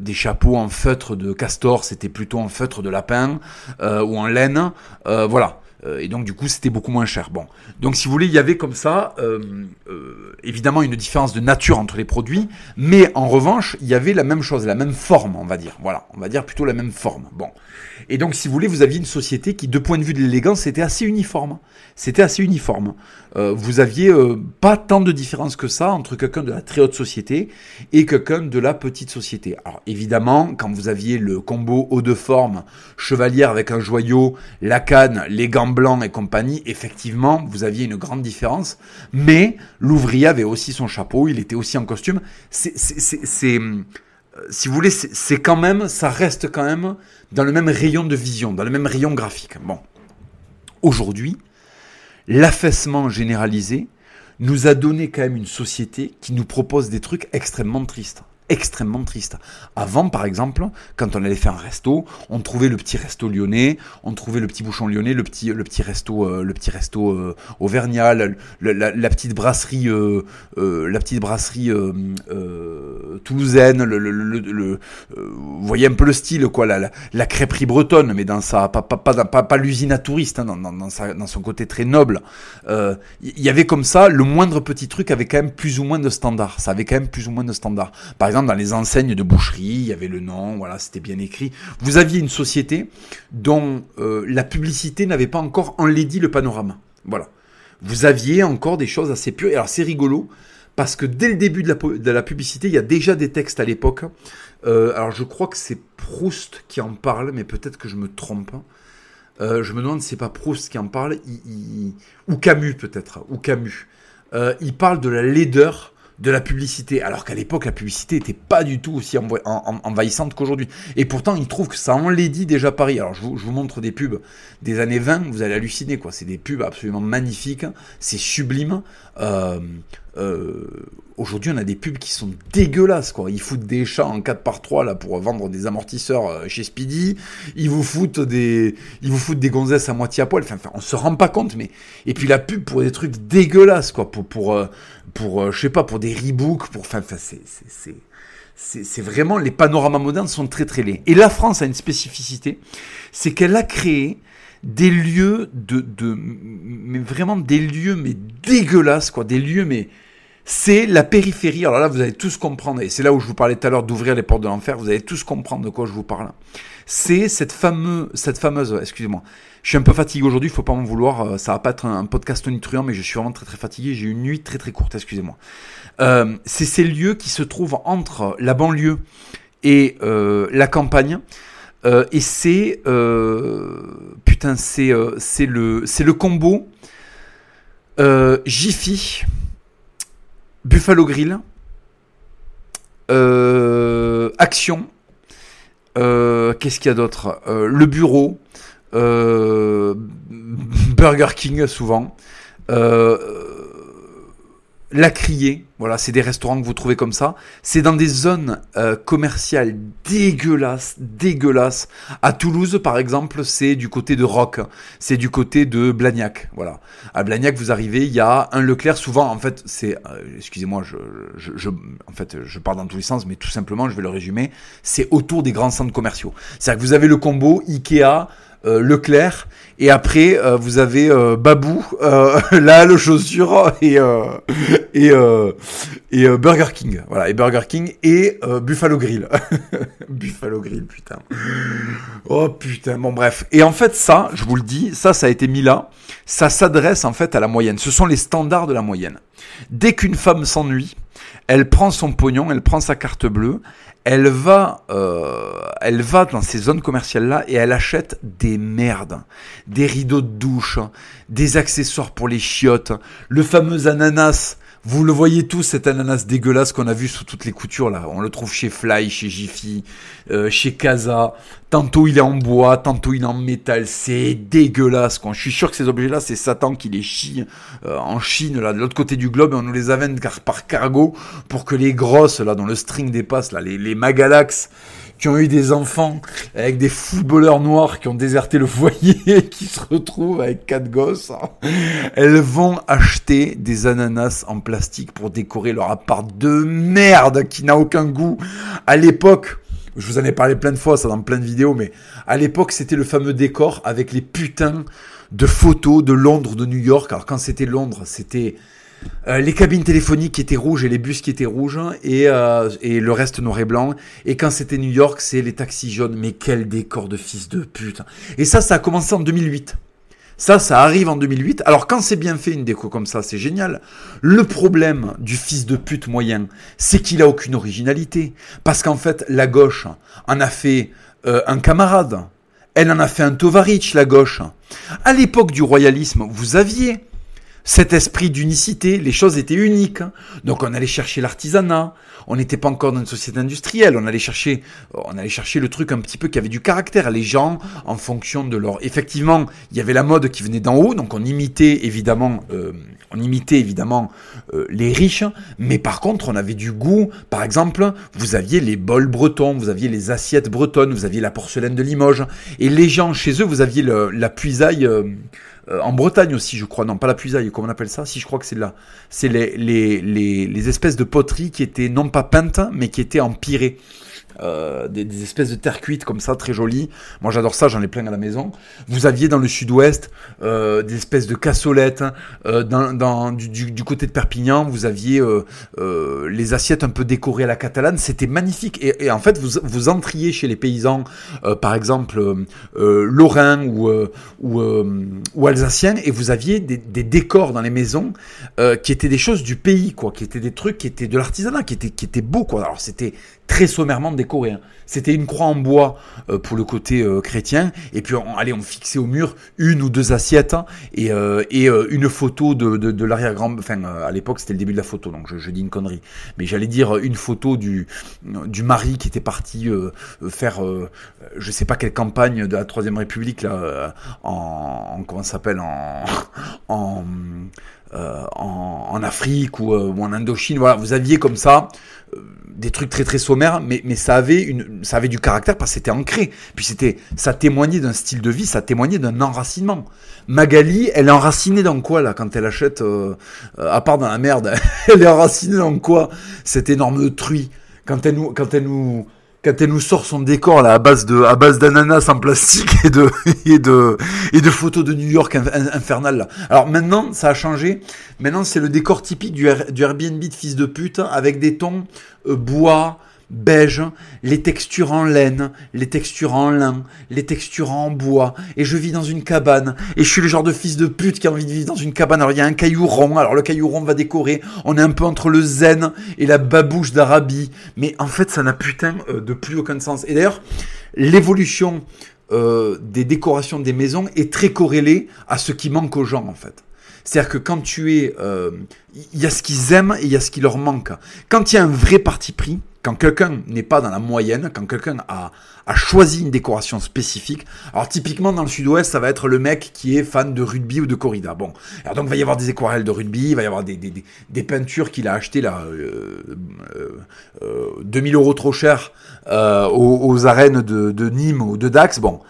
des chapeaux en feutre de castor, c'était plutôt en feutre de lapin ou en laine. voilà. Euh, et donc du coup c'était beaucoup moins cher. Bon, donc si vous voulez, il y avait comme ça euh, euh, évidemment une différence de nature entre les produits, mais en revanche il y avait la même chose, la même forme, on va dire. Voilà, on va dire plutôt la même forme. Bon, et donc si vous voulez, vous aviez une société qui, de point de vue de l'élégance, était assez uniforme. C'était assez uniforme. Euh, vous aviez euh, pas tant de différence que ça entre quelqu'un de la très haute société et quelqu'un de la petite société. Alors évidemment, quand vous aviez le combo haut de forme, chevalière avec un joyau, la canne, les gants blancs et compagnie, effectivement, vous aviez une grande différence. Mais l'ouvrier avait aussi son chapeau, il était aussi en costume. C'est, si vous voulez, c'est quand même, ça reste quand même dans le même rayon de vision, dans le même rayon graphique. Bon, aujourd'hui, l'affaissement généralisé nous a donné quand même une société qui nous propose des trucs extrêmement tristes extrêmement triste. Avant, par exemple, quand on allait faire un resto, on trouvait le petit resto lyonnais, on trouvait le petit bouchon lyonnais, le petit, le petit resto, euh, le petit resto euh, auvergnat, la, petite brasserie, euh, la petite brasserie toulousaine, le, le, vous voyez un peu le style, quoi, la, la, crêperie bretonne, mais dans sa, pas, pas, pas, pas, l'usine à touristes, hein, dans, dans, dans, son côté très noble. Il y avait comme ça, le moindre petit truc avait quand même plus ou moins de standards. Ça avait quand même plus ou moins de standards. Par exemple, dans les enseignes de boucherie, il y avait le nom, voilà, c'était bien écrit. Vous aviez une société dont euh, la publicité n'avait pas encore enlaidi le panorama. Voilà. Vous aviez encore des choses assez pures. Et alors, c'est rigolo, parce que dès le début de la, publicité, il y a déjà des textes à l'époque. Euh, alors, je crois que c'est Proust qui en parle, mais peut-être que je me trompe. Euh, je me demande si c'est pas Proust qui en parle, ou Camus peut-être, ou Camus. il parle de la laideur de la publicité, alors qu'à l'époque la publicité n'était pas du tout aussi envahissante qu'aujourd'hui. Et pourtant, il trouve que ça enlaidit déjà Paris. Alors je vous, montre des pubs des années 20, vous allez halluciner quoi. C'est des pubs absolument magnifiques, c'est sublime. Euh, euh, aujourd'hui, on a des pubs qui sont dégueulasses quoi. Ils foutent des chats en 4 par 3 là pour vendre des amortisseurs euh, chez Speedy. Ils vous foutent des, ils vous foutent des gonzesses à moitié à poil. Enfin, on se rend pas compte, mais et puis la pub pour des trucs dégueulasses quoi, pour pour, euh, je sais pas, pour des rebooks, pour, enfin, c'est, c'est vraiment, les panoramas modernes sont très très laids. Et la France a une spécificité, c'est qu'elle a créé des lieux de, de, mais vraiment des lieux, mais dégueulasses, quoi, des lieux, mais, c'est la périphérie. Alors là, vous allez tous comprendre, et c'est là où je vous parlais tout à l'heure d'ouvrir les portes de l'enfer, vous allez tous comprendre de quoi je vous parle. C'est cette fameuse, cette fameuse, excusez-moi, je suis un peu fatigué aujourd'hui, faut pas m'en vouloir. Euh, ça va pas être un podcast nutruant, mais je suis vraiment très très fatigué. J'ai eu une nuit très très courte, excusez-moi. Euh, c'est ces lieux qui se trouvent entre la banlieue et euh, la campagne. Et c'est putain, c'est le c'est le combo Jiffy, Buffalo Grill, Action. Qu'est-ce qu'il y a d'autre? Le bureau. Euh, Burger King souvent. Euh, la Criée, voilà, c'est des restaurants que vous trouvez comme ça. C'est dans des zones euh, commerciales dégueulasses, dégueulasses. À Toulouse, par exemple, c'est du côté de Roc, c'est du côté de Blagnac, voilà. À Blagnac, vous arrivez, il y a un Leclerc. Souvent, en fait, c'est, excusez-moi, je, je, en fait, je parle dans tous les sens, mais tout simplement, je vais le résumer. C'est autour des grands centres commerciaux. C'est-à-dire que vous avez le combo Ikea. Euh, Leclerc, et après euh, vous avez euh, Babou, là le chaussure et et, et Burger King. Voilà, et Burger King et Buffalo Grill. Buffalo Grill, putain. Oh putain, bon bref. Et en fait, ça, je vous le dis, ça, ça a été mis là. Ça s'adresse en fait à la moyenne. Ce sont les standards de la moyenne. Dès qu'une femme s'ennuie, elle prend son pognon, elle prend sa carte bleue, elle va, euh, elle va dans ces zones commerciales-là et elle achète des merdes, des rideaux de douche, des accessoires pour les chiottes, le fameux ananas vous le voyez tous, cet ananas dégueulasse qu'on a vu sous toutes les coutures là. On le trouve chez Fly, chez Jiffy, euh, chez Casa. Tantôt il est en bois, tantôt il est en métal. C'est dégueulasse. Je suis sûr que ces objets-là, c'est Satan qui les chie euh, en Chine, là, de l'autre côté du globe, et on nous les amène par cargo pour que les grosses, là, dont le string dépasse, là, les Magalax, qui ont eu des enfants avec des footballeurs noirs qui ont déserté le foyer et qui se retrouvent avec quatre gosses, elles vont acheter des ananas en plastique pour décorer leur appart de merde qui n'a aucun goût. À l'époque, je vous en ai parlé plein de fois, ça dans plein de vidéos, mais à l'époque, c'était le fameux décor avec les putains de photos de Londres, de New York. Alors quand c'était Londres, c'était euh, les cabines téléphoniques qui étaient rouges et les bus qui étaient rouges et, euh, et le reste noir et blanc. Et quand c'était New York, c'est les taxis jaunes. Mais quel décor de fils de pute. Et ça, ça a commencé en 2008. Ça, ça arrive en 2008. Alors quand c'est bien fait une déco comme ça, c'est génial. Le problème du fils de pute moyen, c'est qu'il a aucune originalité. Parce qu'en fait, la gauche en a fait euh, un camarade. Elle en a fait un Tovarich, la gauche. À l'époque du royalisme, vous aviez cet esprit d'unicité, les choses étaient uniques. Donc on allait chercher l'artisanat, on n'était pas encore dans une société industrielle, on allait chercher on allait chercher le truc un petit peu qui avait du caractère, les gens en fonction de leur effectivement, il y avait la mode qui venait d'en haut, donc on imitait évidemment euh, on imitait évidemment euh, les riches, mais par contre on avait du goût. Par exemple, vous aviez les bols bretons, vous aviez les assiettes bretonnes, vous aviez la porcelaine de Limoges. Et les gens chez eux, vous aviez la puisaille euh, euh, en Bretagne aussi, je crois. Non, pas la puisaille, comment on appelle ça? Si, je crois que c'est là. C'est les, les, les, les, espèces de poteries qui étaient non pas peintes, mais qui étaient empirées. Euh, des, espèces de terre cuite comme ça, très jolies. Moi j'adore ça, j'en ai plein à la maison. Vous aviez dans le sud-ouest euh, des espèces de cassolettes. Euh, dans, du, côté de Perpignan, vous aviez les assiettes un peu décorées à la catalane. C'était magnifique. Et, en fait, vous, vous entriez chez les paysans, par exemple lorrains ou, ou, ou alsaciens, et vous aviez des, des décors dans les maisons qui étaient des choses du pays, quoi, qui étaient des trucs qui étaient de l'artisanat, qui étaient, qui étaient beaux, quoi. Alors c'était très sommairement décoré. Hein. C'était une croix en bois euh, pour le côté euh, chrétien, et puis on, allez, on fixait au mur une ou deux assiettes hein, et, euh, une photo de, de, l'arrière-grand. Enfin, à l'époque, c'était le début de la photo, donc je, je dis une connerie. Mais j'allais dire une photo du du mari qui était parti faire, je sais pas quelle campagne de la Troisième République là, en, en comment s'appelle en en, en, en Afrique ou, ou en Indochine. Voilà, vous aviez comme ça des trucs très très sommaires, mais, mais ça, avait une, ça avait du caractère parce que c'était ancré. Puis c'était, ça témoignait d'un style de vie, ça témoignait d'un enracinement. Magali, elle est enracinée dans quoi là quand elle achète, euh, à part dans la merde, elle est enracinée dans quoi Cette énorme truie? Quand elle nous, quand elle nous, quand elle nous sort son décor là à base de à base d'ananas en plastique et de et de et de photos de New York infernal là. Alors maintenant ça a changé. Maintenant c'est le décor typique du, du Airbnb de fils de pute avec des tons euh, bois, beige, les textures en laine, les textures en lin, les textures en bois, et je vis dans une cabane, et je suis le genre de fils de pute qui a envie de vivre dans une cabane. Alors il y a un caillou rond, alors le caillou rond va décorer, on est un peu entre le zen et la babouche d'Arabie, mais en fait ça n'a putain euh, de plus aucun sens. Et d'ailleurs, l'évolution euh, des décorations des maisons est très corrélée à ce qui manque aux gens en fait. C'est-à-dire que quand tu es... Il euh, y a ce qu'ils aiment et il y a ce qui leur manque. Quand il y a un vrai parti pris, quand quelqu'un n'est pas dans la moyenne, quand quelqu'un a, choisi une décoration spécifique, alors typiquement dans le sud-ouest, ça va être le mec qui est fan de rugby ou de corrida. Bon, alors donc il va y avoir des aquarelles de rugby, il va y avoir des, peintures qu'il a achetées là, euh, euh, 2000 euros trop cher euh, aux, aux, arènes de, de Nîmes ou de Dax. Bon,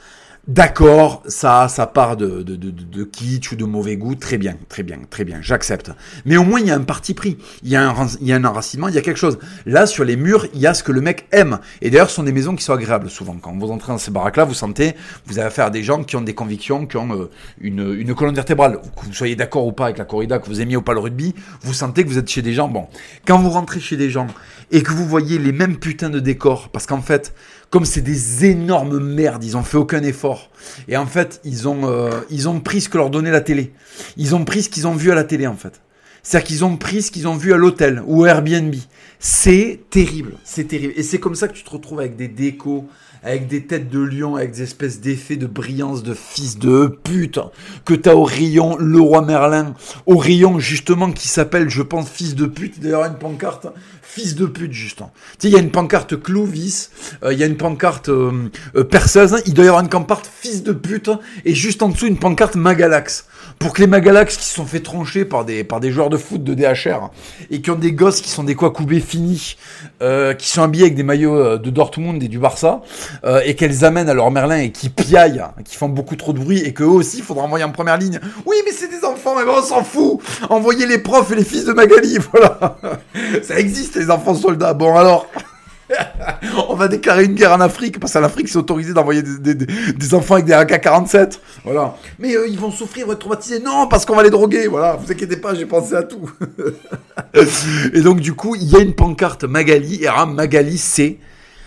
D'accord, ça, ça part de, de, de, de, kitsch ou de mauvais goût, très bien, très bien, très bien, j'accepte. Mais au moins, il y a un parti pris, il y a un, il y a un enracinement, il y a quelque chose. Là, sur les murs, il y a ce que le mec aime. Et d'ailleurs, ce sont des maisons qui sont agréables souvent. Quand vous entrez dans ces baraques-là, vous sentez, vous avez affaire à des gens qui ont des convictions, qui ont euh, une, une colonne vertébrale. Que vous soyez d'accord ou pas avec la corrida, que vous aimiez ou pas le rugby, vous sentez que vous êtes chez des gens. Bon, quand vous rentrez chez des gens et que vous voyez les mêmes putains de décors, parce qu'en fait, comme c'est des énormes merdes, ils ont fait aucun effort. Et en fait, ils ont, euh, ils ont pris ce que leur donnait la télé. Ils ont pris ce qu'ils ont vu à la télé, en fait. C'est-à-dire qu'ils ont pris ce qu'ils ont vu à l'hôtel ou Airbnb. C'est terrible, c'est terrible. Et c'est comme ça que tu te retrouves avec des décos, avec des têtes de lion, avec des espèces d'effets de brillance de fils de pute que t'as au rayon le roi Merlin, au rayon justement qui s'appelle, je pense, fils de pute. D'ailleurs, une pancarte fils de pute, justement. Tu sais, il y a une pancarte Clovis, euh, il y a une pancarte euh, euh, perceuse, il doit y avoir une pancarte fils de pute, et juste en dessous une pancarte Magalax. Pour que les Magalax qui se sont fait troncher par des, joueurs de foot de DHR, et qui ont des gosses qui sont des Kwakubé finis, qui sont habillés avec des maillots de Dortmund et du Barça, et qu'elles amènent à leur Merlin et qui piaillent, qui font beaucoup trop de bruit, et qu'eux aussi, il faudra envoyer en première ligne. Oui, mais c'est des enfants, mais on s'en fout Envoyez les profs et les fils de Magali, voilà Ça existe, enfants soldats. Bon, alors. on va déclarer une guerre en Afrique parce qu'en Afrique c'est autorisé d'envoyer des, enfants avec des AK-47. Voilà. Mais ils vont souffrir, vont être traumatisés. Non, parce qu'on va les droguer. Voilà. Vous inquiétez pas, j'ai pensé à tout. et donc du coup, il y a une pancarte Magali et Magali sait,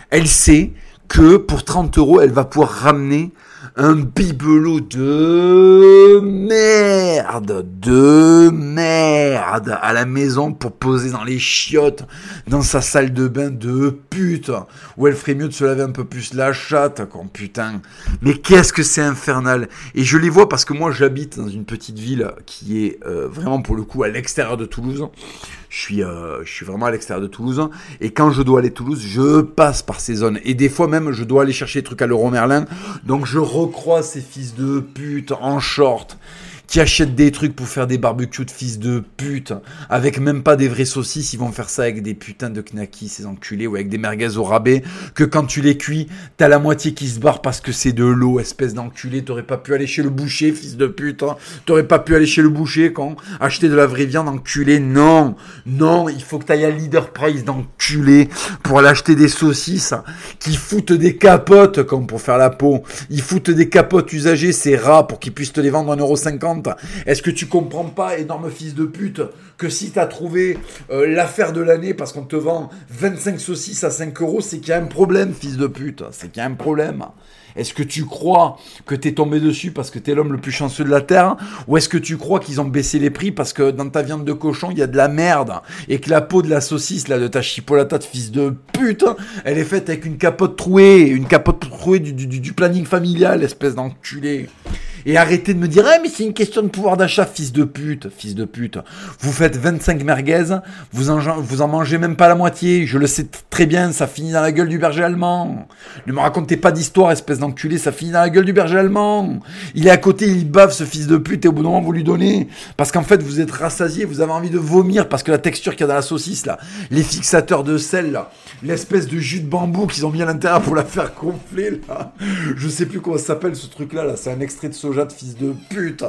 elle sait que pour 30 euros, elle va pouvoir ramener un bibelot de merde, de merde à la maison pour poser dans les chiottes, dans sa salle de bain de pute, où elle ferait mieux de se laver un peu plus la chatte, quoi, putain. Mais qu'est-ce que c'est infernal. Et je les vois parce que moi j'habite dans une petite ville qui est euh, vraiment pour le coup à l'extérieur de Toulouse. Je suis, euh, je suis vraiment à l'extérieur de Toulouse. Et quand je dois aller à Toulouse, je passe par ces zones. Et des fois même, je dois aller chercher des trucs à l'Euro Merlin. Donc je recroise ces fils de pute en short qui achètent des trucs pour faire des barbecues de fils de pute, avec même pas des vraies saucisses, ils vont faire ça avec des putains de knackis, ces enculés, ou avec des merguez au rabais, que quand tu les cuis, t'as la moitié qui se barre parce que c'est de l'eau, espèce d'enculé, t'aurais pas pu aller chez le boucher, fils de pute, hein. t'aurais pas pu aller chez le boucher quand acheter de la vraie viande, enculé, non, non, il faut que t'ailles à Leader Price d'enculé pour aller acheter des saucisses qui foutent des capotes comme pour faire la peau, ils foutent des capotes usagées, c'est rare pour qu'ils puissent te les vendre 1,50€, est-ce que tu comprends pas, énorme fils de pute, que si tu as trouvé euh, l'affaire de l'année parce qu'on te vend 25 saucisses à 5 euros, c'est qu'il y a un problème, fils de pute. C'est qu'il y a un problème. Est-ce que tu crois que t'es tombé dessus parce que t'es l'homme le plus chanceux de la Terre? Ou est-ce que tu crois qu'ils ont baissé les prix parce que dans ta viande de cochon, il y a de la merde? Et que la peau de la saucisse, là, de ta chipolata de fils de pute, elle est faite avec une capote trouée, une capote trouée du, du, du planning familial, espèce d'enculé. Et arrêtez de me dire, eh, mais c'est une question de pouvoir d'achat, fils de pute, fils de pute. Vous faites 25 merguez, vous en, vous en mangez même pas la moitié. Je le sais très bien, ça finit dans la gueule du berger allemand. Ne me racontez pas d'histoire, espèce d'enculé, ça finit dans la gueule du berger allemand. Il est à côté, il bave ce fils de pute et au bout d'un moment vous lui donnez. Parce qu'en fait, vous êtes rassasié, vous avez envie de vomir parce que la texture qu'il y a dans la saucisse là, les fixateurs de sel là, l'espèce de jus de bambou qu'ils ont mis à l'intérieur pour la faire gonfler là. Je sais plus comment ça s'appelle ce truc là, là. c'est un extrait de soja de fils de pute.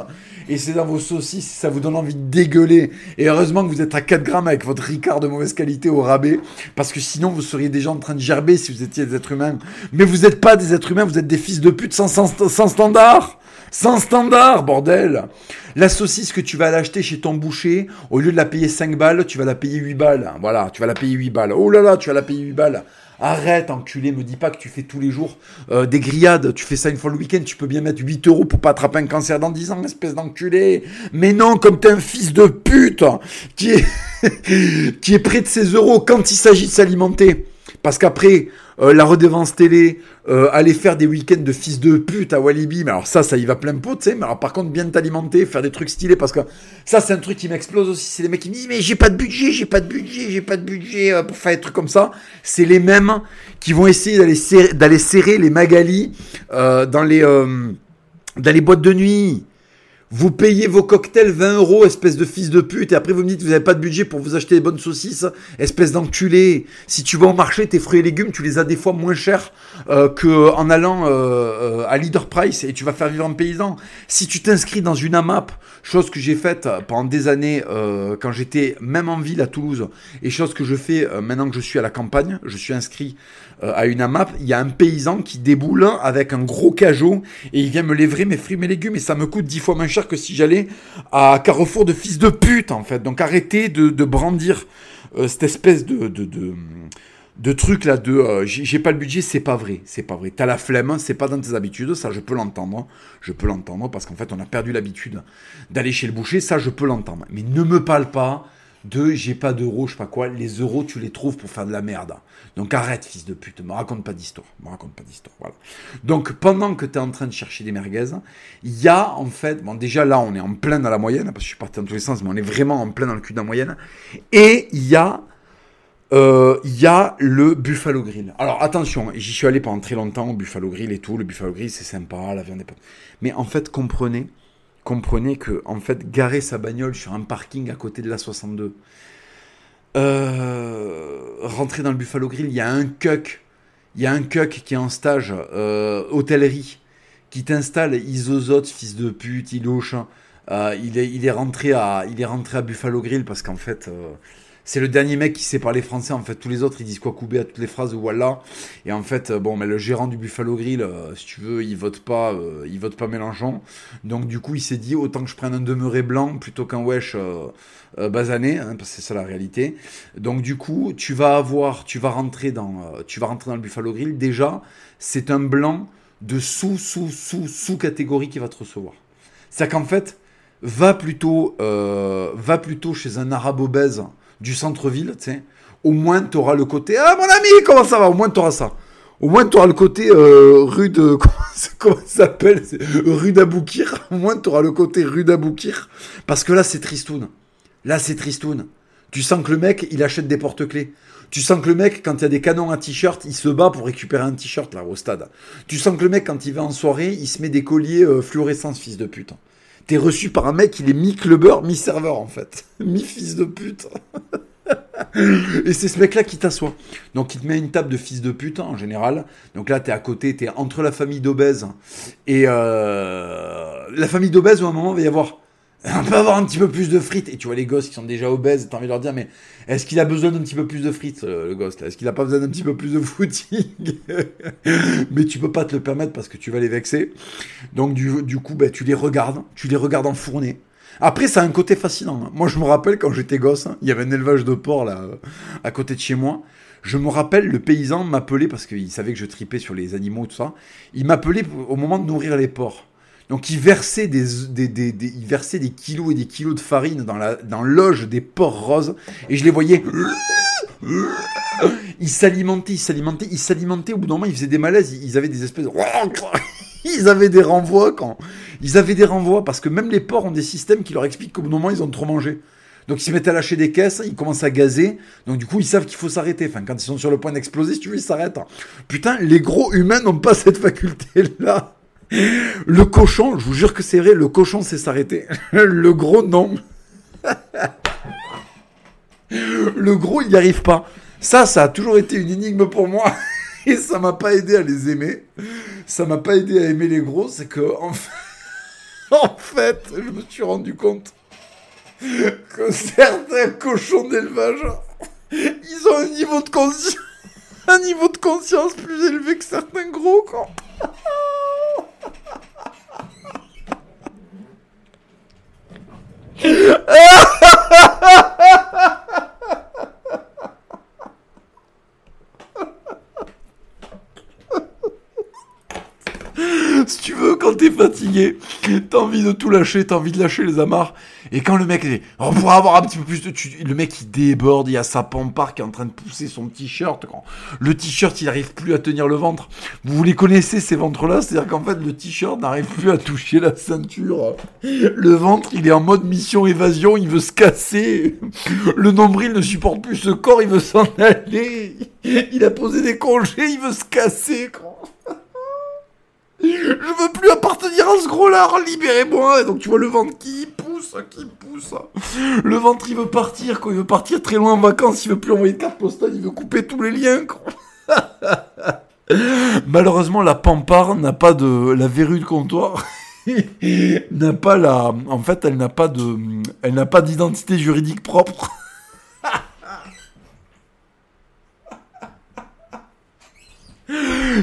Et c'est dans vos saucisses, ça vous donne envie de dégueuler. Et heureusement que vous êtes à 4 grammes avec votre Ricard de mauvaise qualité au rabais, parce que sinon vous seriez déjà en train de gerber si vous étiez des êtres humains. Mais vous n'êtes pas des êtres humains, vous êtes des fils de pute sans, sans, sans standard. Sans standard, bordel La saucisse que tu vas l'acheter chez ton boucher, au lieu de la payer 5 balles, tu vas la payer 8 balles. Voilà, tu vas la payer 8 balles. Oh là là, tu vas la payer 8 balles. Arrête, enculé, me dis pas que tu fais tous les jours euh, des grillades, tu fais ça une fois le week-end, tu peux bien mettre 8 euros pour pas attraper un cancer dans 10 ans, espèce d'enculé. Mais non, comme t'es un fils de pute qui est, qui est près de ses euros quand il s'agit de s'alimenter. Parce qu'après, euh, la redevance télé, euh, aller faire des week-ends de fils de pute à Walibi, mais alors ça, ça y va plein pot, tu sais, mais alors par contre, bien t'alimenter, faire des trucs stylés, parce que ça, c'est un truc qui m'explose aussi, c'est les mecs qui me disent, mais j'ai pas de budget, j'ai pas de budget, j'ai pas de budget euh, pour faire des trucs comme ça. C'est les mêmes qui vont essayer d'aller serrer, serrer les magalis dans, les, dans les boîtes de nuit. Vous payez vos cocktails 20 euros, espèce de fils de pute, et après vous me dites que vous n'avez pas de budget pour vous acheter des bonnes saucisses, espèce d'enculé. Si tu vas au marché, tes fruits et légumes, tu les as des fois moins chers euh, qu'en allant euh, euh, à Leader Price et tu vas faire vivre un paysan. Si tu t'inscris dans une AMAP, chose que j'ai faite pendant des années euh, quand j'étais même en ville à Toulouse, et chose que je fais maintenant que je suis à la campagne, je suis inscrit à une AMAP, il y a un paysan qui déboule avec un gros cajot et il vient me livrer mes fruits mes légumes et ça me coûte 10 fois moins cher que si j'allais à Carrefour de fils de pute, en fait. Donc arrêtez de, brandir euh, cette espèce de, de, de, truc là de euh, j'ai pas le budget, c'est pas vrai, c'est pas vrai. T'as la flemme, c'est pas dans tes habitudes, ça je peux l'entendre, je peux l'entendre parce qu'en fait on a perdu l'habitude d'aller chez le boucher, ça je peux l'entendre. Mais ne me parle pas de j'ai pas d'euros, je sais pas quoi. Les euros, tu les trouves pour faire de la merde. Donc arrête, fils de pute, me raconte pas d'histoire. Me raconte pas d'histoire. Voilà. Donc pendant que tu es en train de chercher des merguez, il y a en fait, bon déjà là on est en plein dans la moyenne, parce que je suis parti dans tous les sens, mais on est vraiment en plein dans le cul de la moyenne. Et il y a euh, il y a le Buffalo Grill. Alors attention, j'y suis allé pendant très longtemps au Buffalo Grill et tout. Le Buffalo Grill c'est sympa, la viande est pas. Mais en fait, comprenez, comprenez que en fait garer sa bagnole sur un parking à côté de la 62, euh, rentrer dans le Buffalo Grill, il y a un cuck, il y a un cuck qui est en stage euh, hôtellerie, qui t'installe isozote, fils de pute, il euh, il, est, il, est rentré à, il est rentré à Buffalo Grill parce qu'en fait, c'est le dernier mec qui sait parler français. En fait, tous les autres, ils disent quoi couper à toutes les phrases voilà. Et en fait, bon, mais le gérant du Buffalo Grill, euh, si tu veux, il vote pas, euh, il vote pas Mélenchon. Donc du coup, il s'est dit autant que je prenne un demeuré blanc plutôt qu'un wesh euh, basané, hein, parce que c'est ça la réalité. Donc du coup, tu vas avoir, tu vas rentrer dans, tu vas rentrer dans le Buffalo Grill. Déjà, c'est un blanc de sous sous sous sous catégorie qui va te recevoir. C'est qu'en fait, va plutôt, va plutôt chez un arabe obèse du centre-ville, tu sais, au moins tu le côté Ah mon ami, comment ça va? Au moins tu ça. Au moins tu le côté euh, rue de. Comment ça s'appelle? Rue d'Aboukir. Au moins tu le côté rue d'Aboukir. Parce que là c'est tristoun. Là c'est tristoun. Tu sens que le mec il achète des porte-clés. Tu sens que le mec, quand il y a des canons à t-shirt, il se bat pour récupérer un t-shirt là au stade. Tu sens que le mec, quand il va en soirée, il se met des colliers euh, fluorescents, fils de pute t'es reçu par un mec, il est mi-clubber, mi-serveur en fait. Mi-fils de pute. Et c'est ce mec-là qui t'assoit. Donc il te met une table de fils de pute en général. Donc là, t'es à côté, t'es entre la famille d'obèse et euh, la famille d'obèse où à un il va y avoir on peut avoir un petit peu plus de frites. Et tu vois les gosses qui sont déjà obèses, t'as envie de leur dire, mais est-ce qu'il a besoin d'un petit peu plus de frites, euh, le gosse Est-ce qu'il a pas besoin d'un petit peu plus de footing? Mais tu peux pas te le permettre parce que tu vas les vexer. Donc du, coup, bah, tu les regardes, tu les regardes en fournée. Après, ça a un côté fascinant. Moi, je me rappelle quand j'étais gosse, hein, il y avait un élevage de porcs là, à côté de chez moi. Je me rappelle, le paysan m'appelait parce qu'il savait que je tripais sur les animaux, tout ça. Il m'appelait au moment de nourrir les porcs. Donc il versait des, des, des, il versait des kilos et des kilos de farine dans la dans l'oge des porcs roses et je les voyais. Ils s'alimentaient, ils s'alimentaient, ils s'alimentaient. Au bout d'un moment, ils faisaient des malaises. Ils avaient des espèces. De... Ils avaient des renvois quand. Ils avaient des renvois parce que même les porcs ont des systèmes qui leur expliquent qu'au bout d'un moment, ils ont trop mangé. Donc ils se mettent à lâcher des caisses, ils commencent à gazer. Donc du coup, ils savent qu'il faut s'arrêter. Enfin, quand ils sont sur le point d'exploser, si tu veux, ils s'arrêtent. Putain, les gros humains n'ont pas cette faculté-là. Le cochon, je vous jure que c'est vrai, le cochon sait s'arrêter. Le gros, non. Le gros, il n'y arrive pas. Ça, ça a toujours été une énigme pour moi. Et ça m'a pas aidé à les aimer. Ça m'a pas aidé à aimer les gros. C'est que, en fait, je me suis rendu compte que certains cochons d'élevage, ils ont un niveau de conscience, plus élevé que certains gros. Si tu veux, quand t'es fatigué, t'as envie de tout lâcher, t'as envie de lâcher les amarres. Et quand le mec dit, on pourrait avoir un petit peu plus de... Le mec, il déborde, il y a sa pampare qui est en train de pousser son t-shirt. Le t-shirt, il arrive plus à tenir le ventre. Vous les connaissez, ces ventres-là? C'est-à-dire qu'en fait, le t-shirt n'arrive plus à toucher la ceinture. Le ventre, il est en mode mission évasion, il veut se casser. Le nombril ne supporte plus ce corps, il veut s'en aller. Il a posé des congés, il veut se casser. Je veux plus appartenir à ce gros-là, libérez-moi. Et donc tu vois le ventre qui pousse, qui pousse. Le ventre, il veut partir, quoi. Il veut partir très loin en vacances, il veut plus envoyer de carte postale, il veut couper tous les liens, quoi. Malheureusement, la pampare n'a pas de... La verrue de comptoir n'a pas la... En fait, elle n'a pas de... Elle n'a pas d'identité juridique propre.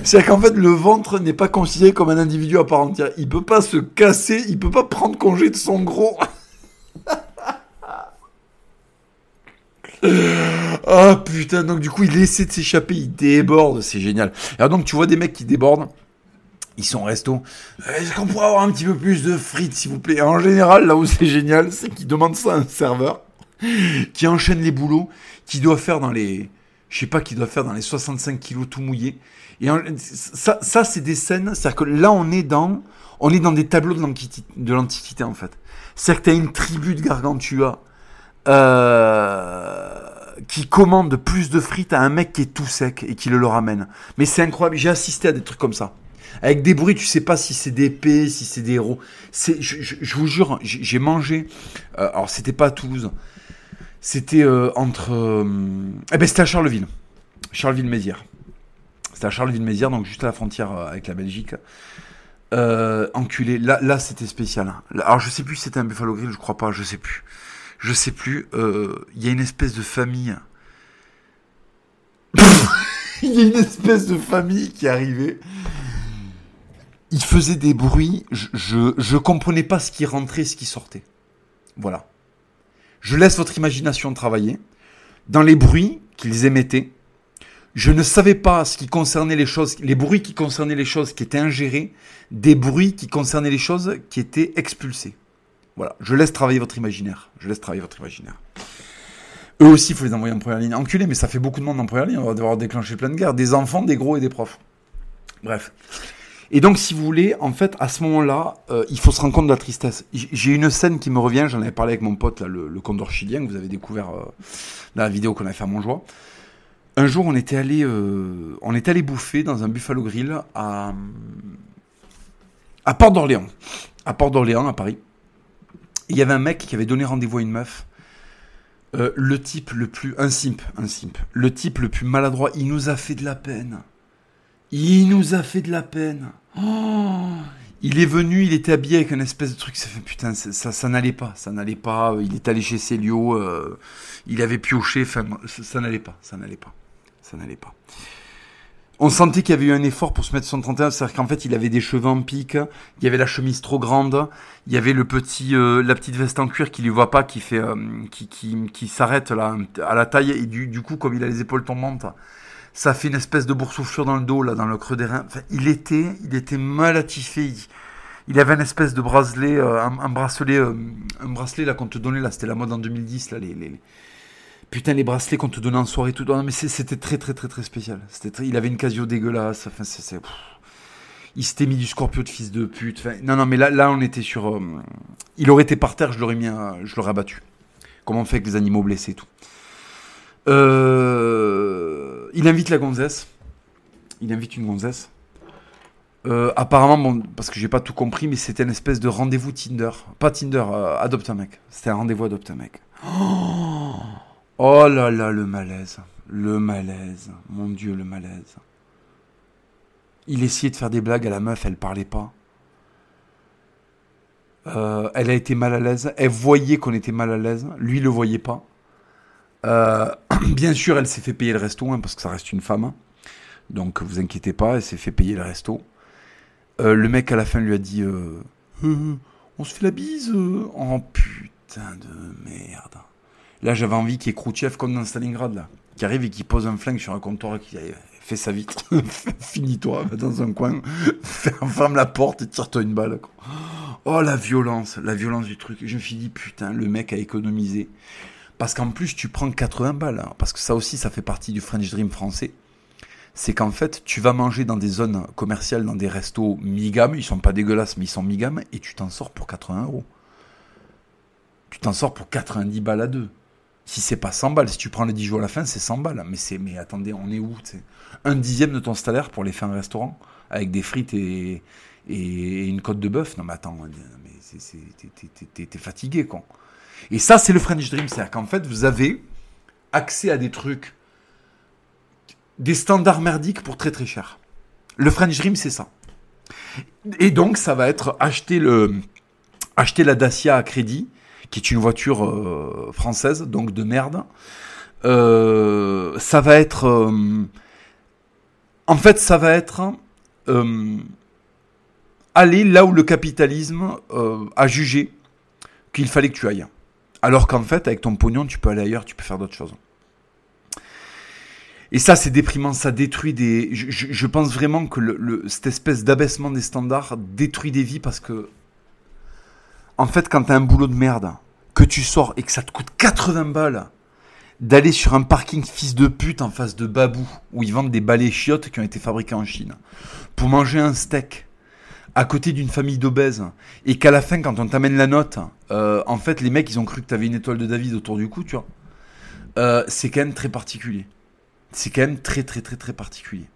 C'est-à-dire qu'en fait, le ventre n'est pas considéré comme un individu à part entière. Il peut pas se casser, il peut pas prendre congé de son gros. Ah putain, donc du coup il essaie de s'échapper, il déborde, c'est génial. Alors donc tu vois des mecs qui débordent, ils sont resto. Est-ce qu'on pourrait avoir un petit peu plus de frites s'il vous plaît? En général, là où c'est génial, c'est qu'ils demandent ça à un serveur qui enchaîne les boulots, qui doit faire dans les... Je sais pas, qui doit faire dans les 65 kilos tout mouillé. Ça, c'est des scènes, c'est-à-dire que là on est dans... On est dans des tableaux de l'Antiquité en fait. C'est-à-dire que tu as une tribu de Gargantua euh, qui commande plus de frites à un mec qui est tout sec et qui le leur amène. Mais c'est incroyable, j'ai assisté à des trucs comme ça. Avec des bruits, tu sais pas si c'est des P, si c'est des héros. Je, vous jure, j'ai mangé. Euh, alors c'était pas à Toulouse, c'était euh, entre. eh ben c'était à Charleville, Charleville-Mézières. C'était à Charleville-Mézières, donc juste à la frontière avec la Belgique. enculé. Là, là c'était spécial. Alors je sais plus si c'était un Buffalo Grill, je crois pas, je sais plus je sais plus, euh, il y a une espèce de famille. Il y a une espèce de famille qui arrivait. Il faisait des bruits, je, je, je comprenais pas ce qui rentrait, ce qui sortait. Voilà. Je laisse votre imagination travailler. Dans les bruits qu'ils émettaient, je ne savais pas ce qui concernait les choses, les bruits qui concernaient les choses qui étaient ingérées, des bruits qui concernaient les choses qui étaient expulsées. Voilà, je laisse travailler votre imaginaire. Je laisse travailler votre imaginaire. Eux aussi, il faut les envoyer en première ligne. Enculé, mais ça fait beaucoup de monde en première ligne. On va devoir déclencher plein de guerres. Des enfants, des gros et des profs. Bref. Et donc, si vous voulez, en fait, à ce moment-là, euh, il faut se rendre compte de la tristesse. J'ai une scène qui me revient. J'en avais parlé avec mon pote, le condor chilien, que vous avez découvert euh, dans la vidéo qu'on a fait à Montjoie. Un jour, on était allé, euh, on était allé bouffer dans un Buffalo Grill à, à Port d'Orléans. À Port d'Orléans, à Paris il y avait un mec qui avait donné rendez-vous à une meuf. Euh, le type le plus. Un simp, un simp. Le type le plus maladroit, il nous a fait de la peine. Il nous a fait de la peine. Oh il est venu, il était habillé avec un espèce de truc, ça fait putain, ça, ça, n'allait pas, ça n'allait pas. Il est allé chez Célio, euh, il avait pioché, enfin, ça n'allait pas, ça n'allait pas, on sentait qu'il y avait eu un effort pour se mettre son 31, c'est-à-dire qu'en fait il avait des cheveux en pique, il y avait la chemise trop grande, il y avait le petit, euh, la petite veste en cuir qui lui voit pas, qui euh, qui, qui, qui s'arrête à la taille et du, du, coup comme il a les épaules tombantes, ça fait une espèce de boursouflure dans le dos là, dans le creux des reins. Il était, il était malatifé. Il, il avait une espèce de bracelet, euh, un, bracelet, un bracelet là qu'on te donnait là, c'était la mode en 2010 là, les, les Putain, les bracelets qu'on te donnait en soirée, tout. Non, mais c'était très, très, très, très spécial. Il avait une casio dégueulasse. Il s'était mis du Scorpio de fils de pute. non, non, mais là, là, on était sur. Euh, il aurait été par terre, je l'aurais mis, je l'aurais abattu. Comment on fait avec les animaux blessés et tout. Euh, il invite la gonzesse. Il invite une gonzesse. Euh, apparemment, bon, parce que j'ai pas tout compris, mais c'était une espèce de rendez-vous Tinder. Pas Tinder, adopte un mec. C'était un rendez-vous adopte un mec. Oh Oh là là, le malaise. Le malaise. Mon Dieu, le malaise. Il essayait de faire des blagues à la meuf, elle parlait pas. Euh, elle a été mal à l'aise. Elle voyait qu'on était mal à l'aise. Lui, il le voyait pas. Euh, bien sûr, elle s'est fait payer le resto, hein, parce que ça reste une femme. Donc, vous inquiétez pas, elle s'est fait payer le resto. Euh, le mec, à la fin, lui a dit On se fait la bise Oh putain de merde. Là, j'avais envie qu'il y ait Khrouchtchev comme dans Stalingrad, là, qui arrive et qui pose un flingue sur un comptoir qui fait sa vitre. Finis-toi, va dans un coin, ferme la porte et tire-toi une balle. Oh, la violence, la violence du truc. Je me suis dit, putain, le mec a économisé. Parce qu'en plus, tu prends 80 balles. Hein, parce que ça aussi, ça fait partie du French Dream français. C'est qu'en fait, tu vas manger dans des zones commerciales, dans des restos mi-gamme. Ils sont pas dégueulasses, mais ils sont mi-gamme. Et tu t'en sors pour 80 euros. Tu t'en sors pour 90 balles à deux. Si c'est pas 100 balles, si tu prends les 10 jours à la fin, c'est 100 balles. Mais, c'est, mais attendez, on est où Un dixième de ton salaire pour les faire un restaurant avec des frites et, une côte de bœuf? Non mais attends, t'es, fatigué quoi. Et ça, c'est le French Dream. C'est-à-dire qu'en fait, vous avez accès à des trucs, des standards merdiques pour très très cher. Le French Dream, c'est ça. Et donc, ça va être acheter, le, acheter la Dacia à crédit, qui est une voiture euh, française, donc de merde. Euh, ça va être. Euh, en fait, ça va être. aller là où le capitalisme a jugé qu'il fallait que tu ailles. Alors qu'en fait, avec ton pognon, tu peux aller ailleurs, tu peux faire d'autres choses. Et ça, c'est déprimant, ça détruit des. Je, pense vraiment que cette espèce d'abaissement des standards détruit des vies parce que. En fait, quand t'as un boulot de merde, que tu sors et que ça te coûte 80 balles d'aller sur un parking fils de pute en face de Babou, où ils vendent des balais chiottes qui ont été fabriqués en Chine, pour manger un steak à côté d'une famille d'obèses, et qu'à la fin, quand on t'amène la note, euh, en fait, les mecs, ils ont cru que t'avais une étoile de David autour du cou, tu vois. Euh, c'est quand même très particulier c'est quand même très très très très particulier.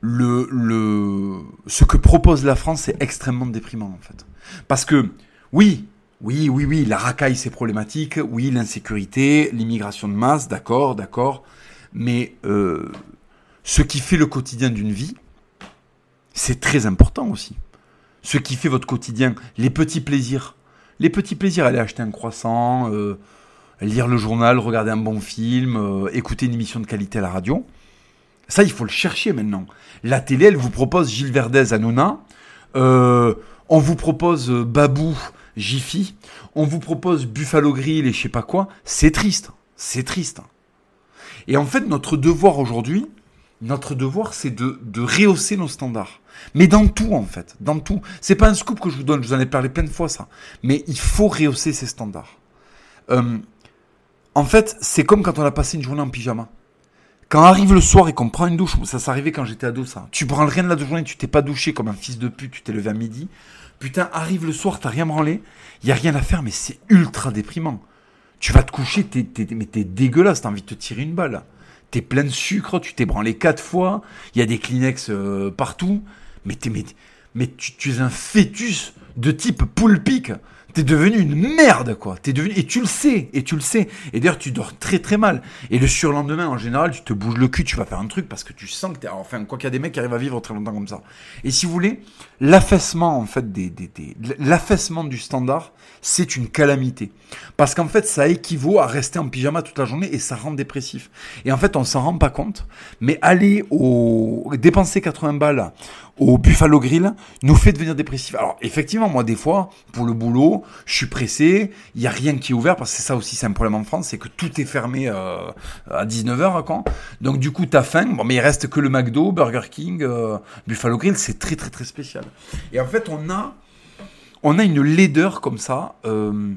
Le, le, ce que propose la France est extrêmement déprimant en fait. Parce que oui, oui, oui, oui, la racaille c'est problématique, oui, l'insécurité, l'immigration de masse, d'accord, d'accord, mais euh, ce qui fait le quotidien d'une vie, c'est très important aussi. Ce qui fait votre quotidien, les petits plaisirs, les petits plaisirs, aller acheter un croissant, euh, lire le journal, regarder un bon film, euh, écouter une émission de qualité à la radio. Ça, il faut le chercher maintenant. La télé, elle vous propose Gilles Verdez à Nona. Euh, on vous propose euh, Babou, Jiffy. On vous propose Buffalo Grill et je sais pas quoi. C'est triste. C'est triste. Et en fait, notre devoir aujourd'hui, notre devoir, c'est de, de rehausser nos standards. Mais dans tout, en fait. Dans tout. C'est pas un scoop que je vous donne. Je vous en ai parlé plein de fois, ça. Mais il faut rehausser ces standards. Euh, en fait, c'est comme quand on a passé une journée en pyjama. Quand arrive le soir et qu'on prend une douche, ça s'arrivait quand j'étais ado ça. Tu prends rien de la journée, tu t'es pas douché comme un fils de pute, tu t'es levé à midi. Putain, arrive le soir, t'as rien branlé, y a rien à faire, mais c'est ultra déprimant. Tu vas te coucher, t'es, mais t'es dégueulasse, t'as envie de te tirer une balle. T'es plein de sucre, tu t'es branlé quatre fois, il y a des Kleenex euh, partout, mais, t'es, tu, es un fœtus de type poulpique. T'es devenu une merde, quoi. T'es devenu et tu le sais, et tu le sais. Et d'ailleurs, tu dors très très mal. Et le surlendemain, en général, tu te bouges le cul, tu vas faire un truc parce que tu sens que t'es. Enfin, quoi qu'il y a des mecs qui arrivent à vivre très longtemps comme ça. Et si vous voulez, l'affaissement en fait des, des, des l'affaissement du standard, c'est une calamité. Parce qu'en fait, ça équivaut à rester en pyjama toute la journée et ça rend dépressif. Et en fait, on s'en rend pas compte. Mais aller au dépenser 80 balles au Buffalo Grill nous fait devenir dépressif. Alors effectivement, moi des fois, pour le boulot, je suis pressé, il y a rien qui est ouvert parce que ça aussi, c'est un problème en France, c'est que tout est fermé euh, à 19h quand. Donc du coup, tu as faim, bon mais il reste que le McDo, Burger King, euh, Buffalo Grill, c'est très très très spécial. Et en fait, on a on a une laideur comme ça euh,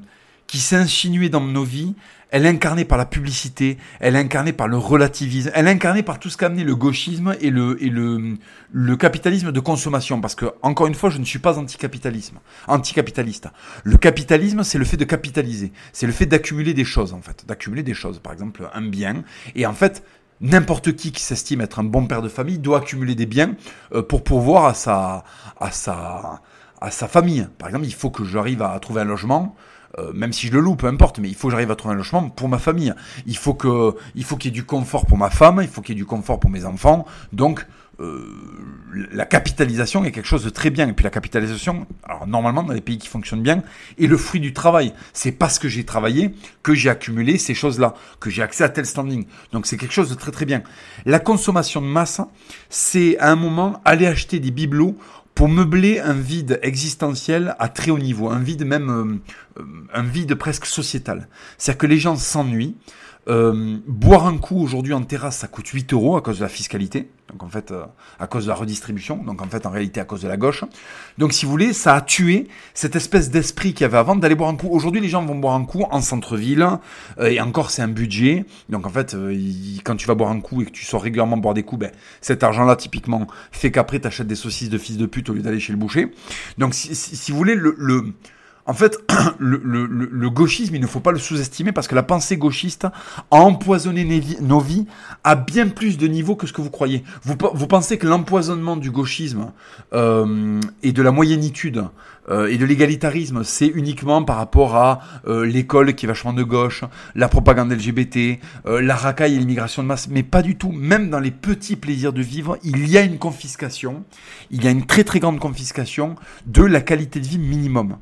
qui s'est insinuée dans nos vies elle est incarnée par la publicité, elle est incarnée par le relativisme, elle est incarnée par tout ce qu'a amené le gauchisme et le, et le, le capitalisme de consommation. Parce que, encore une fois, je ne suis pas anticapitalisme, anticapitaliste. Le capitalisme, c'est le fait de capitaliser. C'est le fait d'accumuler des choses, en fait. D'accumuler des choses. Par exemple, un bien. Et en fait, n'importe qui qui s'estime être un bon père de famille doit accumuler des biens euh, pour pourvoir à sa, à sa, à sa famille. Par exemple, il faut que j'arrive à trouver un logement. Euh, même si je le loue, peu importe, mais il faut que j'arrive à trouver un logement pour ma famille. Il faut que, il faut qu'il y ait du confort pour ma femme, il faut qu'il y ait du confort pour mes enfants. Donc, euh, la capitalisation est quelque chose de très bien. Et puis la capitalisation, alors normalement dans les pays qui fonctionnent bien, est le fruit du travail. C'est parce que j'ai travaillé que j'ai accumulé ces choses-là, que j'ai accès à tel standing. Donc c'est quelque chose de très très bien. La consommation de masse, c'est à un moment aller acheter des bibelots pour meubler un vide existentiel à très haut niveau, un vide même, euh, euh, un vide presque sociétal. C'est-à-dire que les gens s'ennuient. Euh, boire un coup aujourd'hui en terrasse, ça coûte 8 euros à cause de la fiscalité. Donc en fait, euh, à cause de la redistribution. Donc en fait, en réalité, à cause de la gauche. Donc si vous voulez, ça a tué cette espèce d'esprit qu'il y avait avant d'aller boire un coup. Aujourd'hui, les gens vont boire un coup en centre-ville. Euh, et encore, c'est un budget. Donc en fait, quand tu vas boire un coup et que tu sors régulièrement boire des coups, ben, cet argent-là, typiquement, fait qu'après, tu achètes des saucisses de fils de pute au lieu d'aller chez le boucher. Donc si, si, vous voulez, le, le en fait, le, gauchisme, il ne faut pas le sous-estimer parce que la pensée gauchiste a empoisonné nos vies à bien plus de niveaux que ce que vous croyez. Vous, pensez que l'empoisonnement du gauchisme euh, et de la moyennitude euh, et de l'égalitarisme, c'est uniquement par rapport à euh, l'école qui est vachement de gauche, la propagande LGBT, la racaille et l'immigration de masse, mais pas du tout. Même dans les petits plaisirs de vivre, il y a une confiscation, il y a une très très grande confiscation de la qualité de vie minimum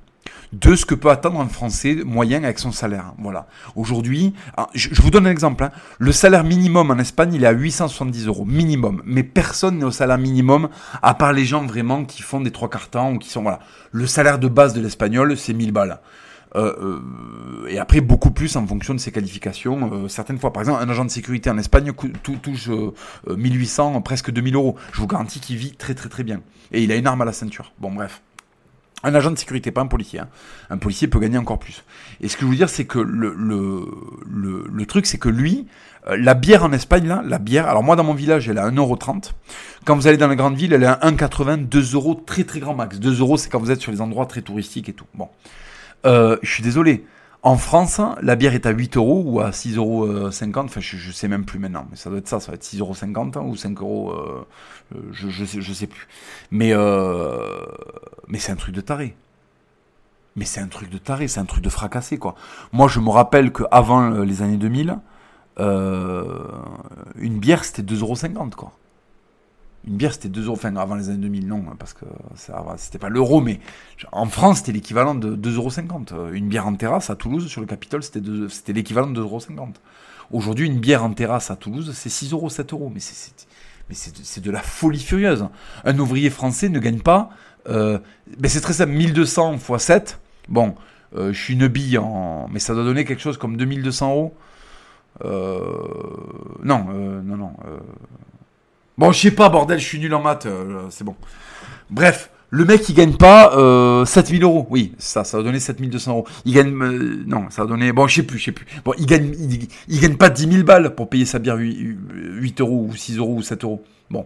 de ce que peut attendre un Français moyen avec son salaire. Voilà. Aujourd'hui, ah, je, vous donne un exemple. Hein. Le salaire minimum en Espagne, il est à 870 euros minimum. Mais personne n'est au salaire minimum, à part les gens vraiment qui font des trois quarts temps ou qui sont voilà. Le salaire de base de l'espagnol, c'est 1000 balles. Euh, euh, et après beaucoup plus en fonction de ses qualifications. Euh, certaines fois, par exemple, un agent de sécurité en Espagne touche 1800, presque 2000 euros. Je vous garantis qu'il vit très très très bien. Et il a une arme à la ceinture. Bon bref. Un agent de sécurité, pas un policier. Hein. Un policier peut gagner encore plus. Et ce que je veux dire, c'est que le, le, le, truc, c'est que lui, euh, la bière en Espagne, là, la bière, alors moi dans mon village, elle est à 1,30€. Quand vous allez dans la grande ville, elle est à 1,80€, 2 euros, très très grand max. 2 euros, c'est quand vous êtes sur les endroits très touristiques et tout. Bon. Euh, je suis désolé. En France, la bière est à 8 euros ou à 6,50 euros. Enfin, je, sais même plus maintenant. Mais ça doit être ça. Ça va être 6,50 euros ou 5 euros. Euh, euh, je, sais, plus. Mais, euh, mais c'est un truc de taré. Mais c'est un truc de taré. C'est un truc de fracassé, quoi. Moi, je me rappelle qu'avant les années 2000, une bière, c'était 2,50 euros, quoi. Une bière, c'était 2 euros. Enfin, avant les années 2000, non, parce que c'était pas l'euro, mais en France, c'était l'équivalent de 2,50 euros. Une bière en terrasse à Toulouse, sur le Capitole, c'était l'équivalent de 2,50 euros. Aujourd'hui, une bière en terrasse à Toulouse, c'est 6 euros, 7 euros. Mais c'est de la folie furieuse. Un ouvrier français ne gagne pas. Euh, c'est très simple, 1200 x 7. Bon, euh, je suis une bille en. Mais ça doit donner quelque chose comme 2200 euros. Euh, non, euh, non, non. Euh, Bon, je sais pas, bordel, je suis nul en maths, euh, c'est bon. Bref, le mec, il gagne pas euh, 7000 euros. Oui, ça, ça va donner 7200 euros. Il gagne, euh, non, ça va donner, bon, je sais plus, je sais plus. Bon, il gagne, il, gagne pas 10 000 balles pour payer sa bière 8, euros ou 6 euros ou 7 euros. Bon,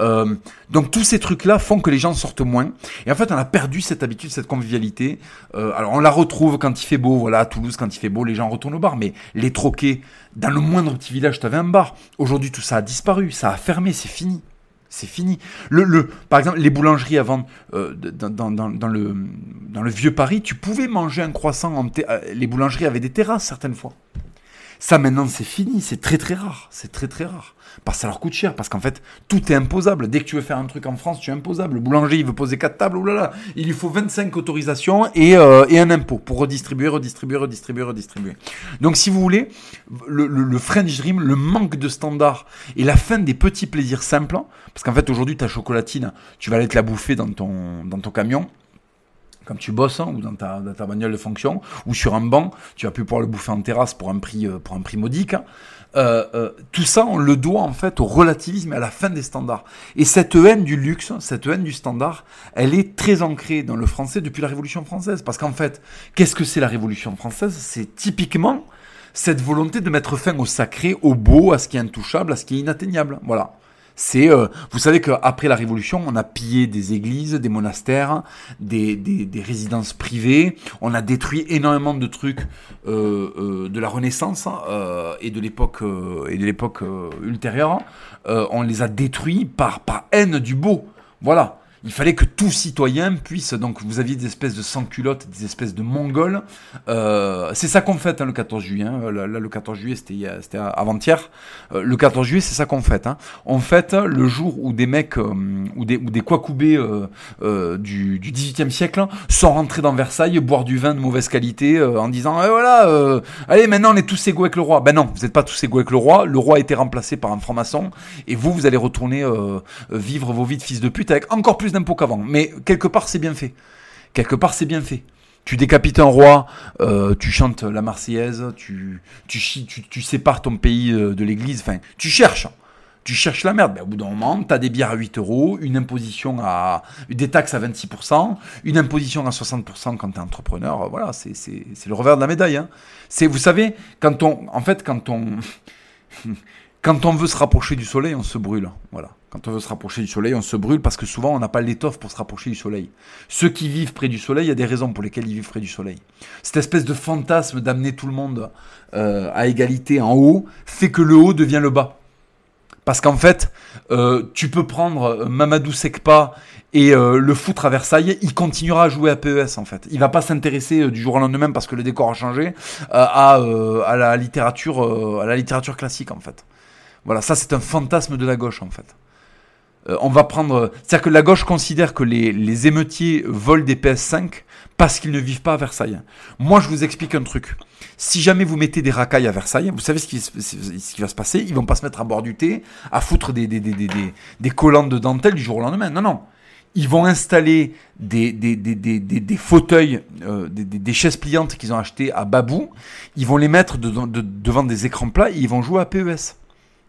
euh, donc tous ces trucs-là font que les gens sortent moins. Et en fait, on a perdu cette habitude, cette convivialité. Euh, alors, on la retrouve quand il fait beau. Voilà, à Toulouse, quand il fait beau, les gens retournent au bar. Mais les troquets, dans le moindre petit village, tu avais un bar. Aujourd'hui, tout ça a disparu, ça a fermé, c'est fini. C'est fini. Le, le, par exemple, les boulangeries avant, euh, dans, le vieux Paris, tu pouvais manger un croissant. En euh, les boulangeries avaient des terrasses certaines fois. Ça maintenant c'est fini, c'est très très rare, c'est très très rare. Parce que ça leur coûte cher, parce qu'en fait tout est imposable. Dès que tu veux faire un truc en France, tu es imposable. Le boulanger il veut poser quatre tables, oulala, il lui faut 25 autorisations et, euh, et un impôt pour redistribuer, redistribuer, redistribuer, redistribuer. Donc si vous voulez, le, le, le French Dream, le manque de standards et la fin des petits plaisirs simples, parce qu'en fait aujourd'hui ta chocolatine, tu vas aller te la bouffer dans ton, dans ton camion, quand tu bosses hein, ou dans ta, dans ta, bagnole de fonction ou sur un banc, tu vas plus pouvoir le bouffer en terrasse pour un prix, euh, pour un prix modique. Hein. Euh, euh, tout ça, on le doit en fait au relativisme et à la fin des standards. Et cette haine du luxe, cette haine du standard, elle est très ancrée dans le français depuis la Révolution française. Parce qu'en fait, qu'est-ce que c'est la Révolution française? C'est typiquement cette volonté de mettre fin au sacré, au beau, à ce qui est intouchable, à ce qui est inatteignable. Voilà. C'est, euh, vous savez qu'après la Révolution, on a pillé des églises, des monastères, des, des, des résidences privées. On a détruit énormément de trucs euh, euh, de la Renaissance hein, euh, et de l'époque euh, et de l'époque ultérieure. on les a détruits par par haine du beau. Voilà il fallait que tout citoyen puisse, donc vous aviez des espèces de sans-culottes, des espèces de mongols. Euh, c'est ça qu'on fête hein, le 14 juillet. Hein. Là, le 14 juillet, c'était avant-hier. Euh, le 14 juillet, c'est ça qu'on fête. Hein. On fête le jour où des mecs, euh, ou des, ou des quacoubés euh, du, du 18e siècle sont rentrés dans Versailles, boire du vin de mauvaise qualité, en disant eh, voilà, allez maintenant on est tous égaux avec le roi. Ben non, vous n'êtes pas tous égaux avec le roi. Le roi a été remplacé par un franc-maçon, et vous, vous allez retourner vivre vos vies de fils de pute avec encore plus d'impôts qu'avant. Mais quelque part, c'est bien fait. Quelque part, c'est bien fait. Tu décapites un roi, euh, tu chantes la Marseillaise, tu, tu, tu, sépares ton pays euh, de l'église, enfin, tu cherches. Tu cherches la merde. Ben, au bout d'un moment, tu as des bières à 8 euros, une imposition à. des taxes à 26%, une imposition à 60% quand tu es entrepreneur. Voilà, c'est le revers de la médaille. Hein. C'est, vous savez, quand on. En fait, quand on. quand on veut se rapprocher du soleil, on se brûle. Voilà. Quand on veut se rapprocher du soleil, on se brûle parce que souvent on n'a pas l'étoffe pour se rapprocher du soleil. Ceux qui vivent près du soleil, il y a des raisons pour lesquelles ils vivent près du soleil. Cette espèce de fantasme d'amener tout le monde euh, à égalité en haut fait que le haut devient le bas. Parce qu'en fait, euh, tu peux prendre euh, Mamadou Sekpa et le foutre à Versailles, il continuera à jouer à PES en fait. Il va pas s'intéresser du jour au lendemain parce que le décor a changé à la littérature à la littérature classique en fait. Voilà, ça c'est un fantasme de la gauche en fait. Euh, on va prendre. C'est-à-dire que la gauche considère que les, émeutiers volent des PS5 parce qu'ils ne vivent pas à Versailles. Moi, je vous explique un truc. Si jamais vous mettez des racailles à Versailles, vous savez ce qui, ce qui va se passer? Ils vont pas se mettre à boire du thé, à foutre des, des, des, des, des collants de dentelle du jour au lendemain. Non, non. Ils vont installer des, des, des, des, des fauteuils, euh, des, des, chaises pliantes qu'ils ont achetées à Babou. Ils vont les mettre devant des écrans plats et ils vont jouer à PES.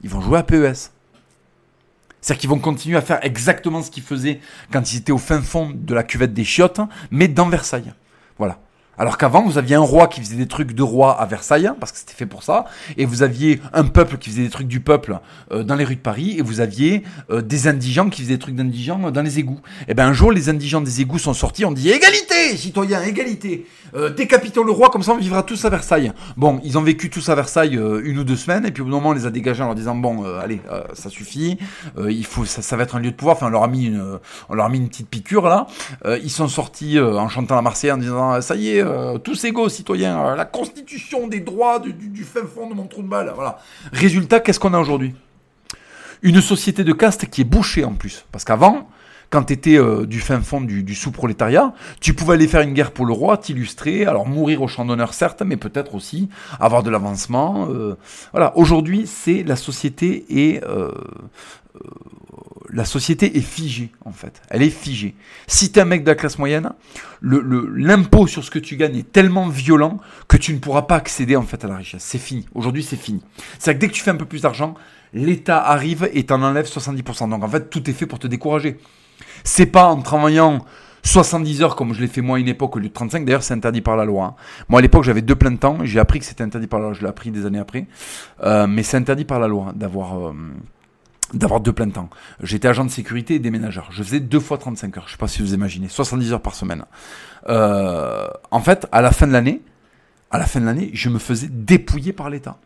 Ils vont jouer à PES. C'est-à-dire qu'ils vont continuer à faire exactement ce qu'ils faisaient quand ils étaient au fin fond de la cuvette des chiottes, mais dans Versailles. Alors qu'avant, vous aviez un roi qui faisait des trucs de roi à Versailles, parce que c'était fait pour ça, et vous aviez un peuple qui faisait des trucs du peuple euh, dans les rues de Paris, et vous aviez euh, des indigents qui faisaient des trucs d'indigents dans les égouts. Et eh bien un jour, les indigents des égouts sont sortis, on dit égalité, citoyens, égalité. Euh, décapitons le roi, comme ça on vivra tous à Versailles. Bon, ils ont vécu tous à Versailles une ou deux semaines, et puis au bout d'un moment, on les a dégagés en leur disant bon, allez, ça suffit, il faut, ça, ça, va être un lieu de pouvoir. Enfin, on leur a mis une, on leur a mis une petite piqûre là. ils sont sortis en chantant la Marseillaise en disant ça y est euh, tous égaux, citoyens, euh, la constitution des droits du, fin fond de mon trou de balle. Voilà. Résultat, qu'est-ce qu'on a aujourd'hui? Une société de caste qui est bouchée en plus. Parce qu'avant, quand tu étais euh, du fin fond du, sous-prolétariat, tu pouvais aller faire une guerre pour le roi, t'illustrer, alors mourir au champ d'honneur certes, mais peut-être aussi avoir de l'avancement. voilà, aujourd'hui, c'est la société et la société est figée, en fait. Elle est figée. Si tu es un mec de la classe moyenne, l'impôt sur ce que tu gagnes est tellement violent que tu ne pourras pas accéder, en fait, à la richesse. C'est fini. Aujourd'hui, c'est fini. C'est-à-dire que dès que tu fais un peu plus d'argent, l'État arrive et t'en enlève 70%. Donc, en fait, tout est fait pour te décourager. C'est pas en travaillant 70 heures comme je l'ai fait moi une époque au lieu de 35. D'ailleurs, c'est interdit par la loi. Hein. Moi, à l'époque, j'avais deux pleins de temps. J'ai appris que c'était interdit par la loi. Je l'ai appris des années après. Euh, mais c'est interdit par la loi d'avoir... Euh, d'avoir deux plein temps. J'étais agent de sécurité et déménageur. Je faisais deux fois 35 heures. Je sais pas si vous imaginez. 70 heures par semaine. Euh, en fait, à la fin de l'année, à la fin de l'année, je me faisais dépouiller par l'État.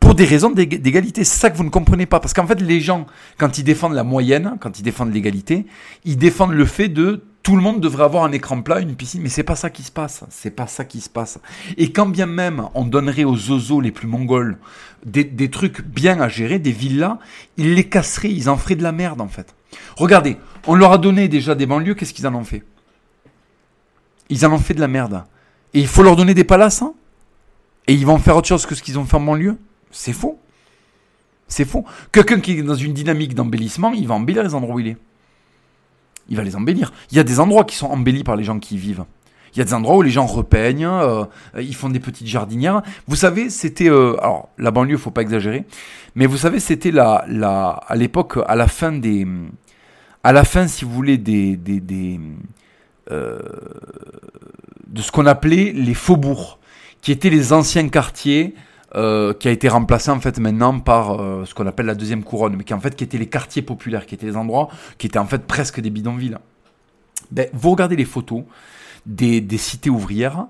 Pour des raisons d'égalité. C'est ça que vous ne comprenez pas. Parce qu'en fait, les gens, quand ils défendent la moyenne, quand ils défendent l'égalité, ils défendent le fait de tout le monde devrait avoir un écran plat, une piscine, mais c'est pas ça qui se passe. C'est pas ça qui se passe. Et quand bien même on donnerait aux zozos les plus mongols des, trucs bien à gérer, des villas, ils les casseraient, ils en feraient de la merde en fait. Regardez, on leur a donné déjà des banlieues, qu'est-ce qu'ils en ont fait? Ils en ont fait de la merde. Et il faut leur donner des palaces hein? Et ils vont faire autre chose que ce qu'ils ont fait en banlieue? C'est faux. C'est faux. Quelqu'un qui est dans une dynamique d'embellissement, il va embellir les endroits où il est il va les embellir. Il y a des endroits qui sont embellis par les gens qui y vivent. Il y a des endroits où les gens repeignent, euh, ils font des petites jardinières. Vous savez, c'était euh, alors la banlieue, faut pas exagérer, mais vous savez, c'était la, la à l'époque, à la fin des, à la fin, si vous voulez, des, des, des euh, de ce qu'on appelait les faubourgs, qui étaient les anciens quartiers euh, qui a été remplacé en fait maintenant par euh, ce qu'on appelle la deuxième couronne, mais qui en fait qui étaient les quartiers populaires, qui étaient les endroits qui étaient en fait presque des bidonvilles. Ben, vous regardez les photos des, cités ouvrières,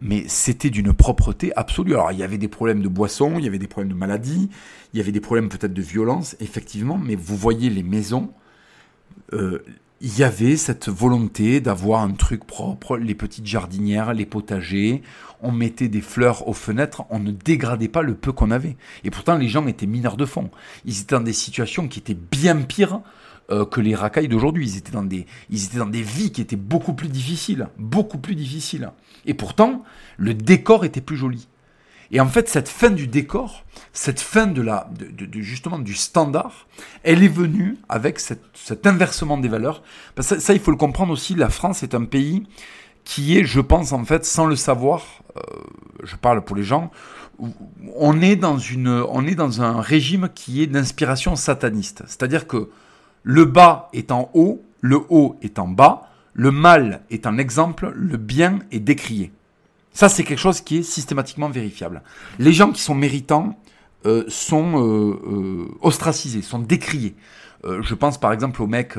mais c'était d'une propreté absolue. Alors il y avait des problèmes de boissons, il y avait des problèmes de maladies, il y avait des problèmes peut-être de violence, effectivement, mais vous voyez les maisons. Euh, il y avait cette volonté d'avoir un truc propre, les petites jardinières, les potagers, on mettait des fleurs aux fenêtres, on ne dégradait pas le peu qu'on avait. Et pourtant, les gens étaient mineurs de fond. Ils étaient dans des situations qui étaient bien pires euh, que les racailles d'aujourd'hui. Ils étaient dans des, ils étaient dans des vies qui étaient beaucoup plus difficiles, beaucoup plus difficiles. Et pourtant, le décor était plus joli. Et en fait, cette fin du décor, cette fin de la, de, justement du standard, elle est venue avec cet inversement des valeurs. Ça, il faut le comprendre aussi. La France est un pays qui est, je pense, en fait, sans le savoir, euh, je parle pour les gens, on est dans une, on est dans un régime qui est d'inspiration sataniste. C'est-à-dire que le bas est en haut, le haut est en bas, le mal est un exemple, le bien est décrié. Ça, c'est quelque chose qui est systématiquement vérifiable. Les gens qui sont méritants euh, sont euh, euh, ostracisés, sont décriés. je pense par exemple au mec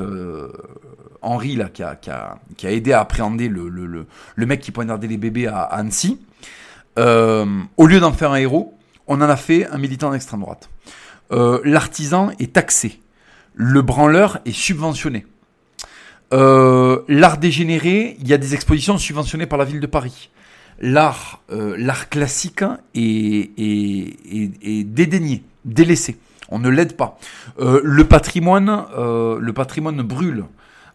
Henri là, qui a, aidé à appréhender le, le, le, le mec qui poignardait les bébés à, Annecy. au lieu d'en faire un héros, on en a fait un militant d'extrême droite. L'artisan est taxé. Le branleur est subventionné. L'art dégénéré, il y a des expositions subventionnées par la ville de Paris. L'art, euh, l'art classique est, est, dédaigné, délaissé. On ne l'aide pas. Euh, le patrimoine, le patrimoine brûle.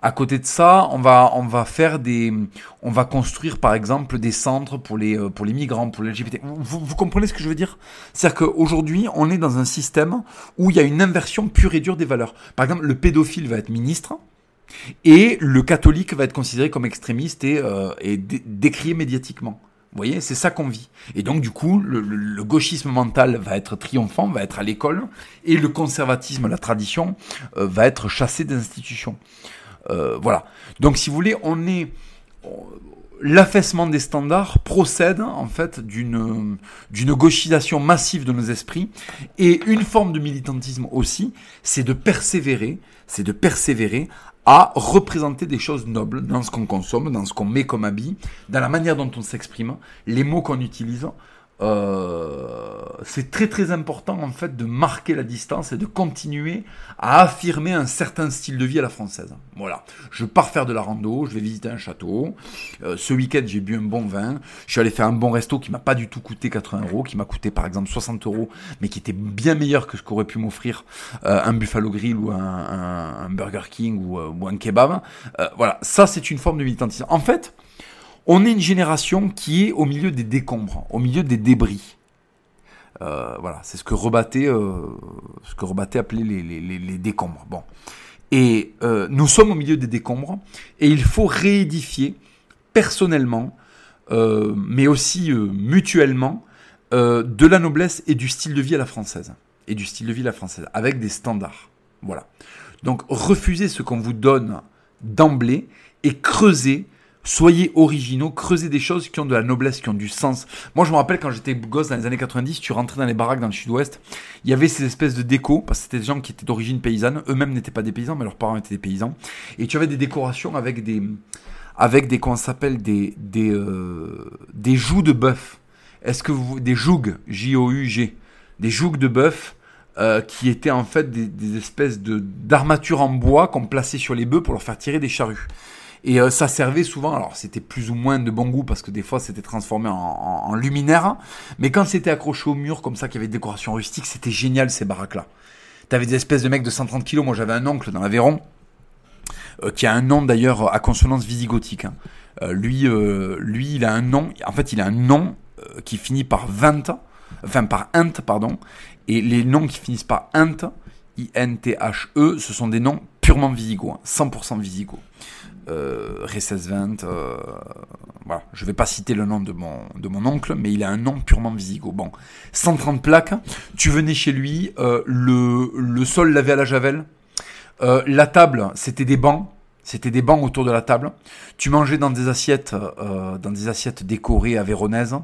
À côté de ça, on va, on va faire des, on va construire par exemple des centres pour les, pour les migrants, pour les LGBT. Vous, comprenez ce que je veux dire? C'est-à-dire qu'aujourd'hui, on est dans un système où il y a une inversion pure et dure des valeurs. Par exemple, le pédophile va être ministre, et le catholique va être considéré comme extrémiste et, euh, décrié médiatiquement. Vous voyez, c'est ça qu'on vit. Et donc, du coup, le, gauchisme mental va être triomphant, va être à l'école, et le conservatisme, la tradition, euh, va être chassé des institutions. Euh, voilà. Donc, si vous voulez, on est l'affaissement des standards procède en fait d'une d'une gauchisation massive de nos esprits et une forme de militantisme aussi, c'est de persévérer, c'est de persévérer à représenter des choses nobles dans ce qu'on consomme, dans ce qu'on met comme habit, dans la manière dont on s'exprime, les mots qu'on utilise. Euh, c'est très très important en fait de marquer la distance et de continuer à affirmer un certain style de vie à la française. Voilà, je pars faire de la rando, je vais visiter un château. Euh, ce week-end j'ai bu un bon vin, je suis allé faire un bon resto qui m'a pas du tout coûté 80 euros, qui m'a coûté par exemple 60 euros, mais qui était bien meilleur que ce qu'aurait pu m'offrir euh, un Buffalo Grill ou un, Burger King ou, ou un kebab. voilà, ça c'est une forme de militantisme. En fait, on est une génération qui est au milieu des décombres, au milieu des débris. Euh, voilà, c'est ce que rebattait, euh, ce que rebattait appelait les, décombres. Bon, et euh, nous sommes au milieu des décombres, et il faut réédifier personnellement, mais aussi mutuellement, de la noblesse et du style de vie à la française, et du style de vie à la française, avec des standards. Voilà. Donc refusez ce qu'on vous donne d'emblée et creusez Soyez originaux, creusez des choses qui ont de la noblesse, qui ont du sens. Moi, je me rappelle quand j'étais gosse dans les années 90, tu rentrais dans les baraques dans le sud-ouest, il y avait ces espèces de décos, parce que c'était des gens qui étaient d'origine paysanne, eux-mêmes n'étaient pas des paysans, mais leurs parents étaient des paysans. Et tu avais des décorations avec des, avec des, comment s'appelle, des, des, euh, des jougs de bœuf. Est-ce que vous, des jougs, J-O-U-G, des jougs de bœuf, euh, qui étaient en fait des, des espèces de d'armatures en bois qu'on plaçait sur les bœufs pour leur faire tirer des charrues. Et euh, ça servait souvent, alors c'était plus ou moins de bon goût parce que des fois c'était transformé en, en, luminaire, mais quand c'était accroché au mur comme ça, qu'il y avait des décorations rustiques, c'était génial ces baraques-là. T'avais des espèces de mecs de 130 kilos, moi j'avais un oncle dans l'Aveyron, euh, qui a un nom d'ailleurs à consonance visigothique. Hein. Euh, lui, lui, il a un nom, en fait il a un nom qui finit par 20, enfin par int, pardon, et les noms qui finissent par int, I-N-T-H-E, ce sont des noms purement visigoths, 100% visigoths euh, 20 euh, voilà, je vais pas citer le nom de mon, de mon oncle, mais il a un nom purement visigoth. Bon, 130 plaques, tu venais chez lui, euh, le, le sol lavé à la javel, euh, la table, c'était des bancs, c'était des bancs autour de la table. Tu mangeais dans des assiettes, euh, dans des assiettes décorées à véronèse.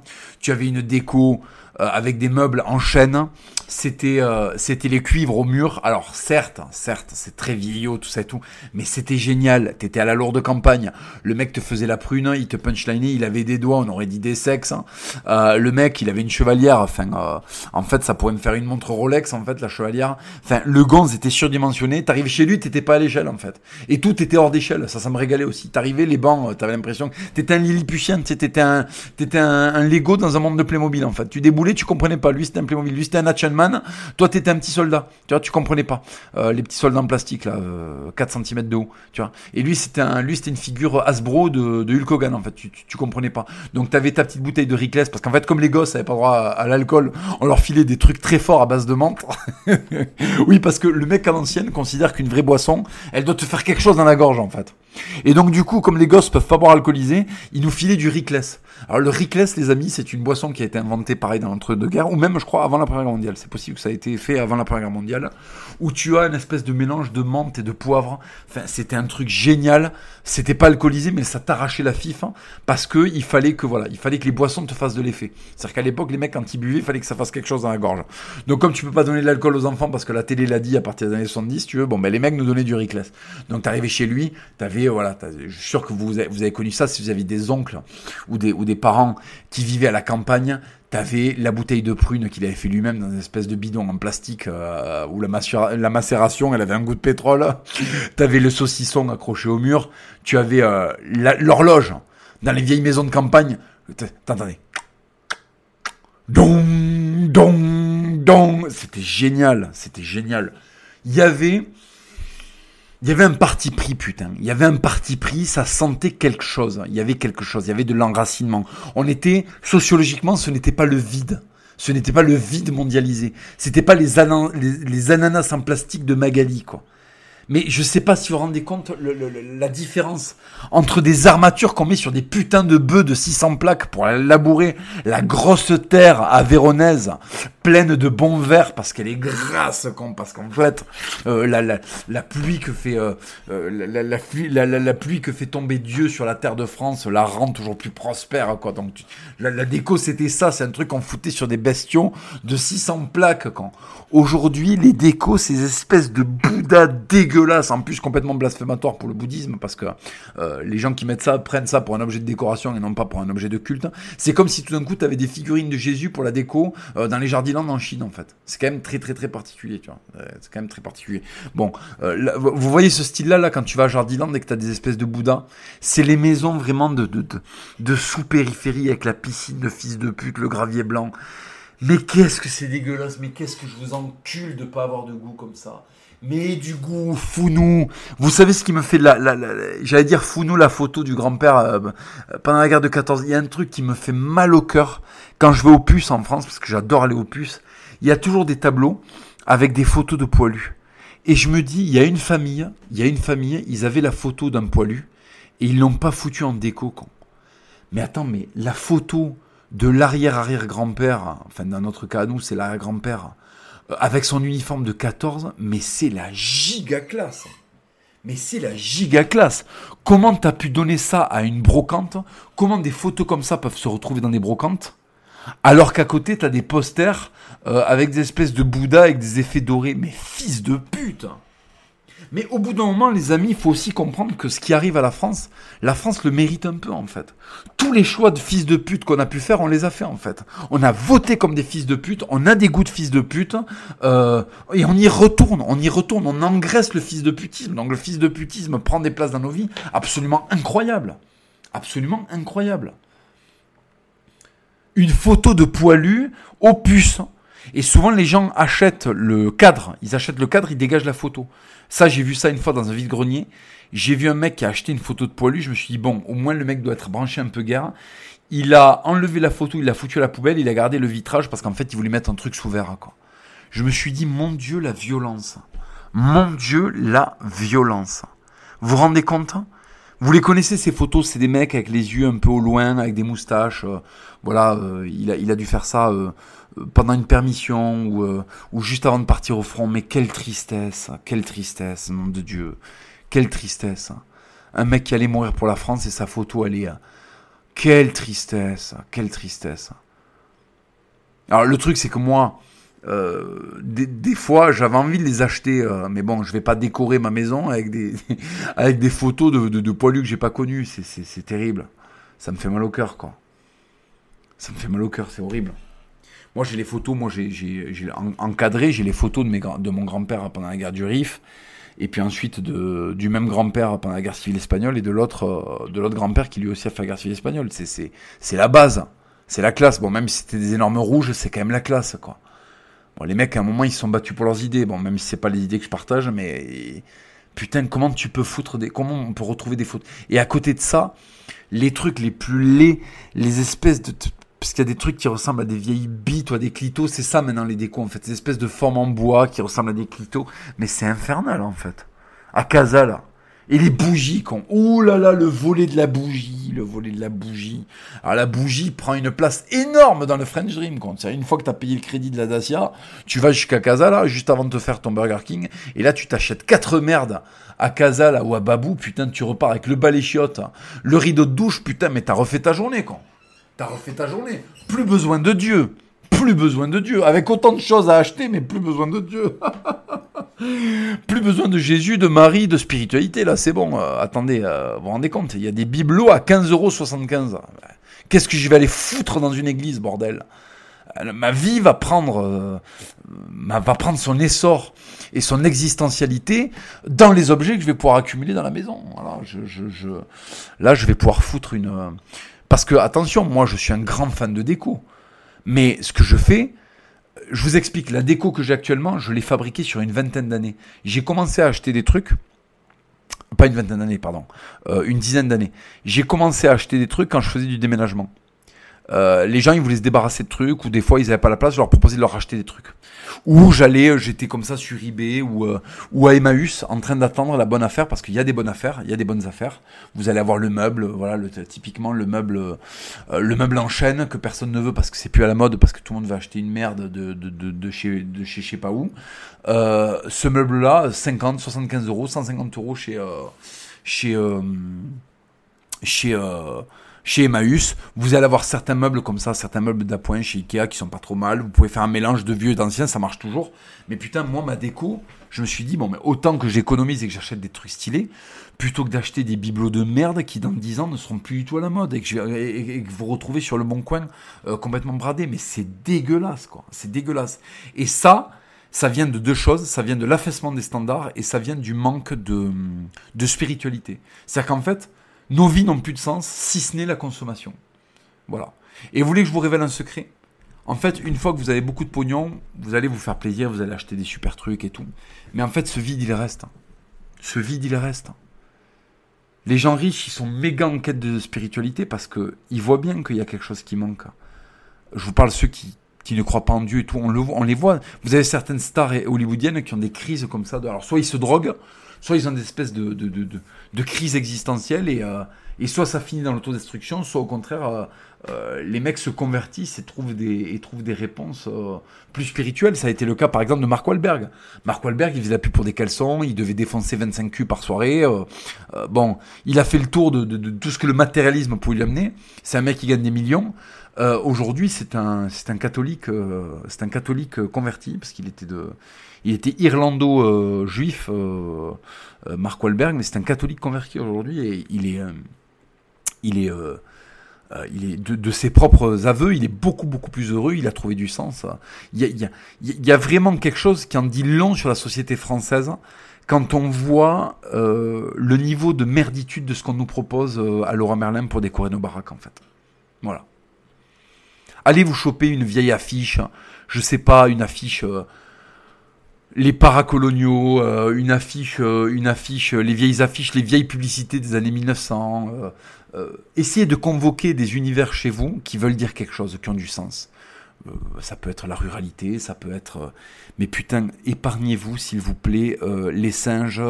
Tu avais une déco avec des meubles en chêne. C'était euh, c'était les cuivres au mur. Alors certes, certes, c'est très vieillot tout ça et tout, mais c'était génial. T'étais à la lourde campagne. Le mec te faisait la prune, il te punchlinait, il avait des doigts, on aurait dit des sexes. Hein. Euh, le mec, il avait une chevalière. Enfin, en fait, ça pourrait me faire une montre Rolex. En fait, la chevalière. Enfin, le gonze était surdimensionné. T'arrivais chez lui, t'étais pas à l'échelle en fait. Et tout était hors d'échelle. Ça, ça me régalait aussi. T'arrivais les bancs, t'avais l'impression que t'étais un Lilliputien. T'étais un t'étais un, un Lego dans un monde de Playmobil en fait. Tu déboulais tu comprenais pas. Lui, c'était un Playmobil. Lui, c'était un Action Man. Toi, t'étais un petit soldat. Tu vois, tu comprenais pas. Euh, les petits soldats en plastique, là, 4 euh, cm de haut. Tu vois. Et lui, c'était un, lui, c'était une figure Hasbro de, Hulk Hogan, en fait. Tu, comprenais pas. Donc, t'avais ta petite bouteille de Rickless, parce qu'en fait, comme les gosses avaient pas droit à, l'alcool, on leur filait des trucs très forts à base de menthe. oui, parce que le mec à l'ancienne considère qu'une vraie boisson, elle doit te faire quelque chose dans la gorge, en fait. Et donc du coup, comme les gosses peuvent pas boire alcoolisé, ils nous filaient du Rickless. Alors le Rickless, les amis, c'est une boisson qui a été inventée pareil dans l'entre-deux-guerres, ou même je crois avant la Première Guerre mondiale. C'est possible que ça a été fait avant la Première Guerre mondiale, où tu as une espèce de mélange de menthe et de poivre. Enfin, c'était un truc génial. C'était pas alcoolisé, mais ça t'arrachait la fif, hein, parce que il fallait que voilà, il fallait que les boissons te fassent de l'effet. C'est-à-dire qu'à l'époque, les mecs quand ils buvaient, il fallait que ça fasse quelque chose dans la gorge. Donc comme tu peux pas donner de l'alcool aux enfants parce que la télé l'a dit à partir des années 70, tu veux, bon ben les mecs nous donnaient du Rickless. Donc t'arrivais chez lui, t'avais voilà, je suis sûr que vous avez, connu ça si vous avez des oncles ou des parents qui vivaient à la campagne, T'avais la bouteille de prune qu'il avait fait lui-même dans une espèce de bidon en plastique euh, où la, macération, elle avait un goût de pétrole. T'avais le saucisson accroché au mur. Tu avais euh, l'horloge dans les vieilles maisons de campagne. T'entendais. Dong, dong, dong. C'était génial. C'était génial. Il y avait il y avait un parti pris, putain. Il y avait un parti pris, ça sentait quelque chose. Il y avait quelque chose, il y avait de l'enracinement. On était, sociologiquement, ce n'était pas le vide. Ce n'était pas le vide mondialisé. C'était pas les, ananas en plastique de Magali, quoi. Mais je sais pas si vous vous rendez compte la différence entre des armatures qu'on met sur des putains de bœufs de 600 plaques pour labourer la grosse terre à Véronèse, pleine de bons verres parce qu'elle est grasse, parce qu'en fait euh, la, la, la, pluie que fait euh, euh la, la, pluie, que fait tomber Dieu sur la terre de France la rend toujours plus prospère quoi. Donc la, déco c'était ça, c'est un truc qu'on foutait sur des bestions de 600 plaques quand aujourd'hui les décos ces espèces de Bouddha dégueu en plus complètement blasphématoire pour le bouddhisme, parce que euh, les gens qui mettent ça prennent ça pour un objet de décoration et non pas pour un objet de culte. C'est comme si tout d'un coup tu avais des figurines de Jésus pour la déco euh, dans les en Chine en fait. C'est quand même très très très particulier, tu vois. c'est quand même très particulier. Bon, euh, vous voyez ce style-là là quand tu vas à Jardiland et que tu as des espèces de Bouddha, c'est les maisons vraiment de, de, de, de sous-périphérie avec la piscine de fils de pute, le gravier blanc. Mais qu'est-ce que c'est dégueulasse, mais qu'est-ce que je vous encule de pas avoir de goût comme ça mais du goût founou. Vous savez ce qui me fait la, la, j'allais dire founou la photo du grand-père euh, pendant la guerre de 14. Il y a un truc qui me fait mal au cœur quand je vais au puces en France parce que j'adore aller au puces. Il y a toujours des tableaux avec des photos de poilus. Et je me dis, il y a une famille, il y a une famille, ils avaient la photo d'un poilu et ils l'ont pas foutu en déco. Mais attends, mais la photo de l'arrière-arrière-grand-père, enfin dans notre cas à nous, c'est l'arrière-grand-père, avec son uniforme de 14, mais c'est la giga classe. Mais c'est la giga classe. Comment t'as pu donner ça à une brocante? Comment des photos comme ça peuvent se retrouver dans des brocantes? Alors qu'à côté, t'as des posters euh, avec des espèces de Bouddha avec des effets dorés. Mais fils de pute mais au bout d'un moment, les amis, il faut aussi comprendre que ce qui arrive à la France, la France le mérite un peu en fait. Tous les choix de fils de pute qu'on a pu faire, on les a fait en fait. On a voté comme des fils de pute, on a des goûts de fils de pute, euh, et on y retourne, on y retourne, on engraisse le fils de putisme. Donc le fils de putisme prend des places dans nos vies absolument incroyables. Absolument incroyable. Une photo de poilu puce. Et souvent les gens achètent le cadre, ils achètent le cadre, ils dégagent la photo. Ça, j'ai vu ça une fois dans un vide-grenier. J'ai vu un mec qui a acheté une photo de poilu. Je me suis dit, bon, au moins le mec doit être branché un peu guerre. Il a enlevé la photo, il l'a foutu à la poubelle, il a gardé le vitrage parce qu'en fait, il voulait mettre un truc sous verre. Quoi. Je me suis dit, mon Dieu, la violence. Mon Dieu, la violence. Vous vous rendez compte? Vous les connaissez ces photos? C'est des mecs avec les yeux un peu au loin, avec des moustaches. Euh, voilà, euh, il, a, il a dû faire ça. Euh, pendant une permission ou, ou juste avant de partir au front. Mais quelle tristesse, quelle tristesse, nom de Dieu, quelle tristesse. Un mec qui allait mourir pour la France et sa photo elle est... Quelle tristesse, quelle tristesse. Alors le truc c'est que moi, euh, des, fois j'avais envie de les acheter, mais bon, je vais pas décorer ma maison avec des, photos de, de, poilus que j'ai pas connus. C'est terrible. Ça me fait mal au cœur, quoi. Ça me fait mal au cœur, c'est horrible. Moi, j'ai les photos, moi, j'ai encadré, j'ai les photos de, mon grand-père pendant la guerre du Rif, et puis ensuite du même grand-père pendant la guerre civile espagnole, et euh, de l'autre grand-père qui lui aussi a fait la guerre civile espagnole. C'est la base, c'est la classe. Bon, même si c'était des énormes rouges, c'est quand même la classe, quoi. Bon, les mecs, à un moment, ils se sont battus pour leurs idées. Bon, même si c'est pas les idées que je partage, mais putain, comment tu peux foutre des, comment on peut retrouver des photos Et à côté de ça, les trucs les plus laids, les espèces de parce qu'il y a des trucs qui ressemblent à des vieilles bites ou à des clitos, c'est ça maintenant les décos en fait, ces espèces de formes en bois qui ressemblent à des clitos, mais c'est infernal en fait. À Casa là, Et les bougies, con. Ouh là là, le volet de la bougie, le volet de la bougie. Alors la bougie prend une place énorme dans le French Dream. C'est une fois que tu as payé le crédit de la Dacia, tu vas jusqu'à Casa, là, juste avant de te faire ton Burger King, et là tu t'achètes quatre merdes à Casa, là, ou à Babou, putain, tu repars avec le balai chiotte, le rideau de douche, putain, mais t'as refait ta journée, con. T'as refait ta journée. Plus besoin de Dieu. Plus besoin de Dieu. Avec autant de choses à acheter, mais plus besoin de Dieu. plus besoin de Jésus, de Marie, de spiritualité. Là, c'est bon. Euh, attendez, euh, vous vous rendez compte Il y a des bibelots à 15,75€. Qu'est-ce que je vais aller foutre dans une église, bordel? Euh, Ma vie va prendre, va prendre son essor et son existentialité dans les objets que je vais pouvoir accumuler dans la maison. Là, je vais pouvoir foutre une... Parce que, attention, moi, je suis un grand fan de déco. Mais ce que je fais, je vous explique, la déco que j'ai actuellement, je l'ai fabriquée sur une vingtaine d'années. J'ai commencé à acheter des trucs, pas une vingtaine d'années, pardon, euh, une dizaine d'années. J'ai commencé à acheter des trucs quand je faisais du déménagement. Euh, les gens ils voulaient se débarrasser de trucs ou des fois ils n'avaient pas la place, je leur proposais de leur racheter des trucs. Ou j'allais, euh, j'étais comme ça sur eBay ou, euh, ou à Emmaüs en train d'attendre la bonne affaire parce qu'il y a des bonnes affaires, il y a des bonnes affaires. Vous allez avoir le meuble, voilà, typiquement le meuble, le meuble en chaîne que personne ne veut parce que c'est plus à la mode parce que tout le monde va acheter une merde de, chez, de chez je sais pas où. ce meuble-là, 50, 75 euros, 150 euros chez chez Emmaüs, vous allez avoir certains meubles comme ça, certains meubles d'appoint chez Ikea qui sont pas trop mal. Vous pouvez faire un mélange de vieux et d'anciens, ça marche toujours. Mais putain, moi, ma déco, je me suis dit, bon, mais autant que j'économise et que j'achète des trucs stylés, plutôt que d'acheter des bibelots de merde qui dans 10 ans ne seront plus du tout à la mode et que, vous retrouvez sur le bon coin euh, complètement bradé. Mais c'est dégueulasse, quoi. C'est dégueulasse. Et ça, ça vient de deux choses. Ça vient de l'affaissement des standards et ça vient du manque de, de spiritualité. C'est-à-dire qu'en fait, nos vies n'ont plus de sens si ce n'est la consommation. Voilà. Et vous voulez que je vous révèle un secret? En fait, une fois que vous avez beaucoup de pognon, vous allez vous faire plaisir, vous allez acheter des super trucs et tout. Mais en fait, ce vide, il reste. Ce vide, il reste. Les gens riches, ils sont méga en quête de spiritualité parce qu'ils voient bien qu'il y a quelque chose qui manque. Je vous parle ceux qui, qui ne croient pas en Dieu et tout, on, le, on les voit. Vous avez certaines stars hollywoodiennes qui ont des crises comme ça. alors, soit ils se droguent, soit ils ont des espèces de, de, de, de crise existentielle et, euh, et soit ça finit dans l'autodestruction, soit au contraire, euh, euh, les mecs se convertissent et trouvent des, et trouvent des réponses plus spirituelles. Ça a été le cas par exemple de Mark Wahlberg. Mark Wahlberg, il faisait la pub pour des caleçons, il devait défoncer 25 culs par soirée. bon, il a fait le tour de, de, de, tout ce que le matérialisme pouvait lui amener. C'est un mec qui gagne des millions. Aujourd'hui, c'est un, c'est un catholique, c'est un catholique converti parce qu'il était de, il était irlando-juif, euh, euh, Mark Wahlberg, mais c'est un catholique converti aujourd'hui et il est, euh, il est, il est de, ses propres aveux, il est beaucoup beaucoup plus heureux, il a trouvé du sens. Il y a, vraiment quelque chose qui en dit long sur la société française quand on voit le niveau de merditude de ce qu'on nous propose à Laura Merlin pour décorer nos baraques en fait. Voilà. Allez vous choper une vieille affiche, je sais pas, une affiche les paracoloniaux, euh, une affiche, euh, une affiche, les vieilles affiches, les vieilles publicités des années 1900. Euh, essayez de convoquer des univers chez vous qui veulent dire quelque chose, qui ont du sens. ça peut être la ruralité, ça peut être... mais putain, épargnez-vous, s'il vous plaît, les singes.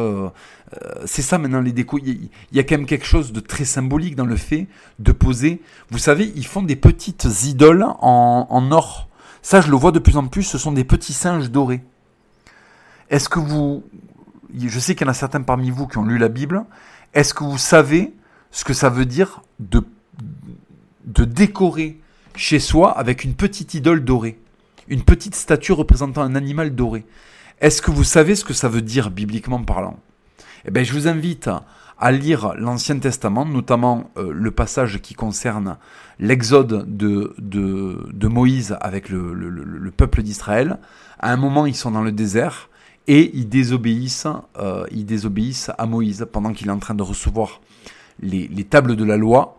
c'est ça maintenant les décos. Il y, a quand même quelque chose de très symbolique dans le fait de poser. Vous savez, ils font des petites idoles en or. Ça, je le vois de plus en plus, ce sont des petits singes dorés. Est-ce que vous, je sais qu'il y en a certains parmi vous qui ont lu la Bible, est-ce que vous savez ce que ça veut dire de, de décorer chez soi avec une petite idole dorée, une petite statue représentant un animal doré. Est-ce que vous savez ce que ça veut dire bibliquement parlant? Eh bien, je vous invite à lire l'Ancien Testament, notamment euh, le passage qui concerne l'exode de, de, Moïse avec le, le peuple d'Israël. À un moment, ils sont dans le désert et ils désobéissent, euh, ils désobéissent à Moïse pendant qu'il est en train de recevoir les, tables de la loi.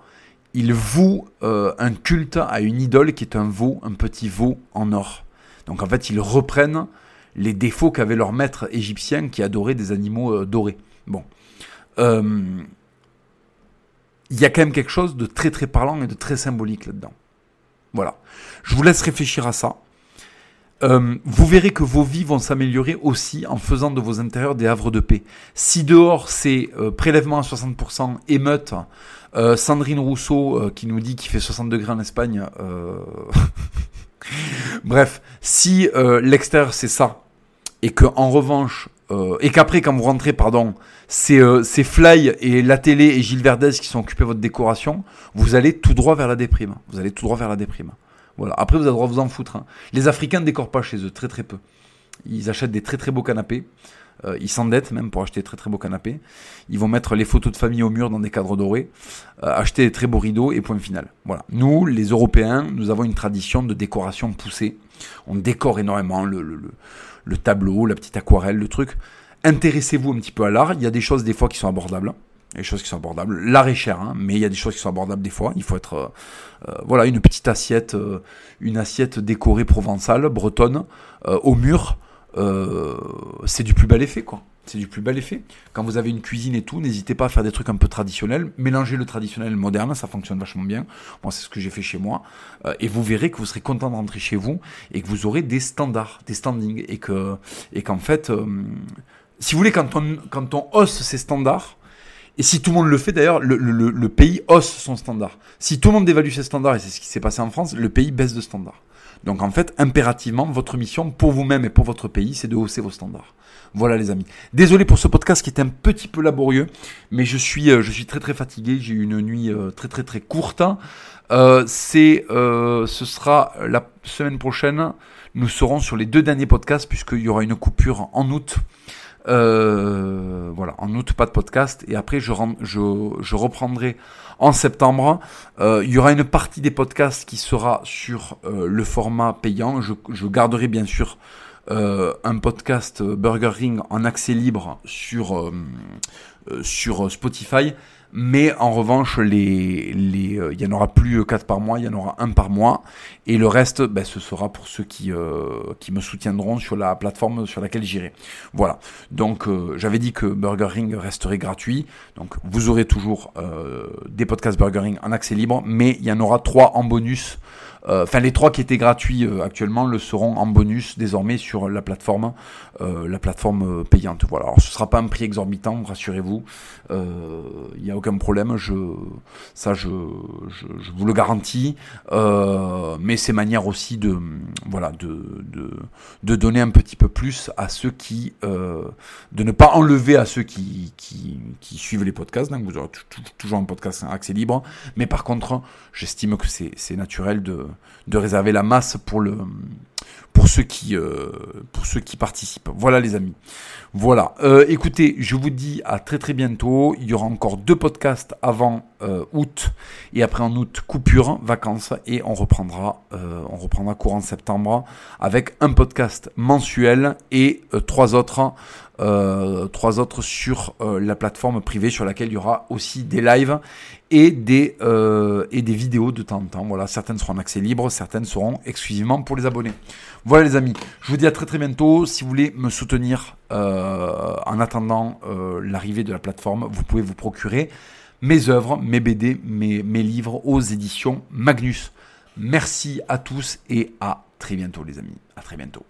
Ils vouent euh, un culte à une idole qui est un veau, un petit veau en or. Donc en fait, ils reprennent les défauts qu'avait leur maître égyptien qui adorait des animaux euh, dorés. Bon. Il y a quand même quelque chose de très très parlant et de très symbolique là-dedans. Voilà. Je vous laisse réfléchir à ça. Euh, vous verrez que vos vies vont s'améliorer aussi en faisant de vos intérieurs des havres de paix. Si dehors c'est euh, prélèvement à 60%, émeute, euh, Sandrine Rousseau qui nous dit qu'il fait 60 degrés en Espagne. Bref, si l'extérieur c'est ça, et que en revanche, et qu'après quand vous rentrez, pardon, c'est Fly et la télé et Gilles Verdez qui sont occupés de votre décoration, vous allez tout droit vers la déprime. Vous allez tout droit vers la déprime. Après, vous avez le droit de vous en foutre. Hein. Les Africains ne décorent pas chez eux, très très peu. Ils achètent des très très beaux canapés. Euh, ils s'endettent même pour acheter des très très beaux canapés. Ils vont mettre les photos de famille au mur dans des cadres dorés, euh, acheter des très beaux rideaux et point final. Nous, les Européens, nous avons une tradition de décoration poussée. On décore énormément le tableau, la petite aquarelle, le truc. Intéressez-vous un petit peu à l'art. Il y a des choses des fois qui sont abordables. Il y a des choses qui sont abordables. L'art est cher, hein, mais il y a des choses qui sont abordables des fois. Il faut être, euh, euh, voilà, une petite assiette, euh, une assiette décorée provençale, bretonne, au mur. c'est du plus bel effet, quoi. C'est du plus bel effet. Quand vous avez une cuisine et tout, n'hésitez pas à faire des trucs un peu traditionnels. Mélangez le traditionnel et le moderne, ça fonctionne vachement bien. Moi, c'est ce que j'ai fait chez moi. et vous verrez que vous serez content de rentrer chez vous et que vous aurez des standards, des standings. Et que, et qu'en fait, si vous voulez, quand on, quand on hausse ces standards, et si tout le monde le fait, d'ailleurs, le, pays hausse son standard. Si tout le monde dévalue ses standards, et c'est ce qui s'est passé en France, le pays baisse de standard. Donc en fait, impérativement, votre mission pour vous-même et pour votre pays, c'est de hausser vos standards. Voilà les amis. Désolé pour ce podcast qui est un petit peu laborieux, mais je suis, euh, très très fatigué. J'ai eu une nuit euh, très très très courte. Euh, c'est, ce sera la semaine prochaine. Nous serons sur les deux derniers podcasts puisqu'il y aura une coupure en août. Euh, voilà, en août, pas de podcast. Et après, je, reprendrai en septembre. Euh, il y aura une partie des podcasts qui sera sur euh, le format payant. Je, garderai bien sûr un podcast Burger Ring en accès libre sur Spotify. Mais en revanche, les, les, euh, il y en aura plus 4 par mois, il y en aura un par mois. Et le reste, ben, ce sera pour ceux qui, euh, qui me soutiendront sur la plateforme sur laquelle j'irai. Voilà. Donc, euh, j'avais dit que Burger Ring resterait gratuit. Donc, vous aurez toujours des podcasts Burger Ring en accès libre, mais il y en aura trois en bonus euh, enfin, les trois qui étaient gratuits euh, actuellement le seront en bonus désormais sur la plateforme, euh, la plateforme payante. Voilà. Alors, ce sera pas un prix exorbitant, rassurez-vous. Il n'y a aucun problème. Je, ça, je, je, je vous le garantis. mais c'est manière aussi de, voilà, de, de, de, donner un petit peu plus à ceux qui, de ne pas enlever à ceux qui, qui, qui suivent les podcasts. Donc, vous aurez toujours un podcast accès libre. Mais par contre, j'estime que c'est naturel de de réserver la masse pour le pour ceux qui euh, participent. Voilà les amis. Voilà. Euh, écoutez, je vous dis à très très bientôt. Il y aura encore deux podcasts avant euh, août et après en août coupure vacances et on reprendra on reprendra courant septembre avec un podcast mensuel et trois autres trois autres sur la plateforme privée sur laquelle il y aura aussi des lives et des, euh, et des vidéos de temps en temps. Voilà, certaines seront en accès libre, certaines seront exclusivement pour les abonnés. Voilà les amis, je vous dis à très très bientôt. Si vous voulez me soutenir euh, en attendant euh, l'arrivée de la plateforme, vous pouvez vous procurer mes œuvres, mes BD, mes, mes livres aux éditions Magnus. Merci à tous et à très bientôt les amis. À très bientôt.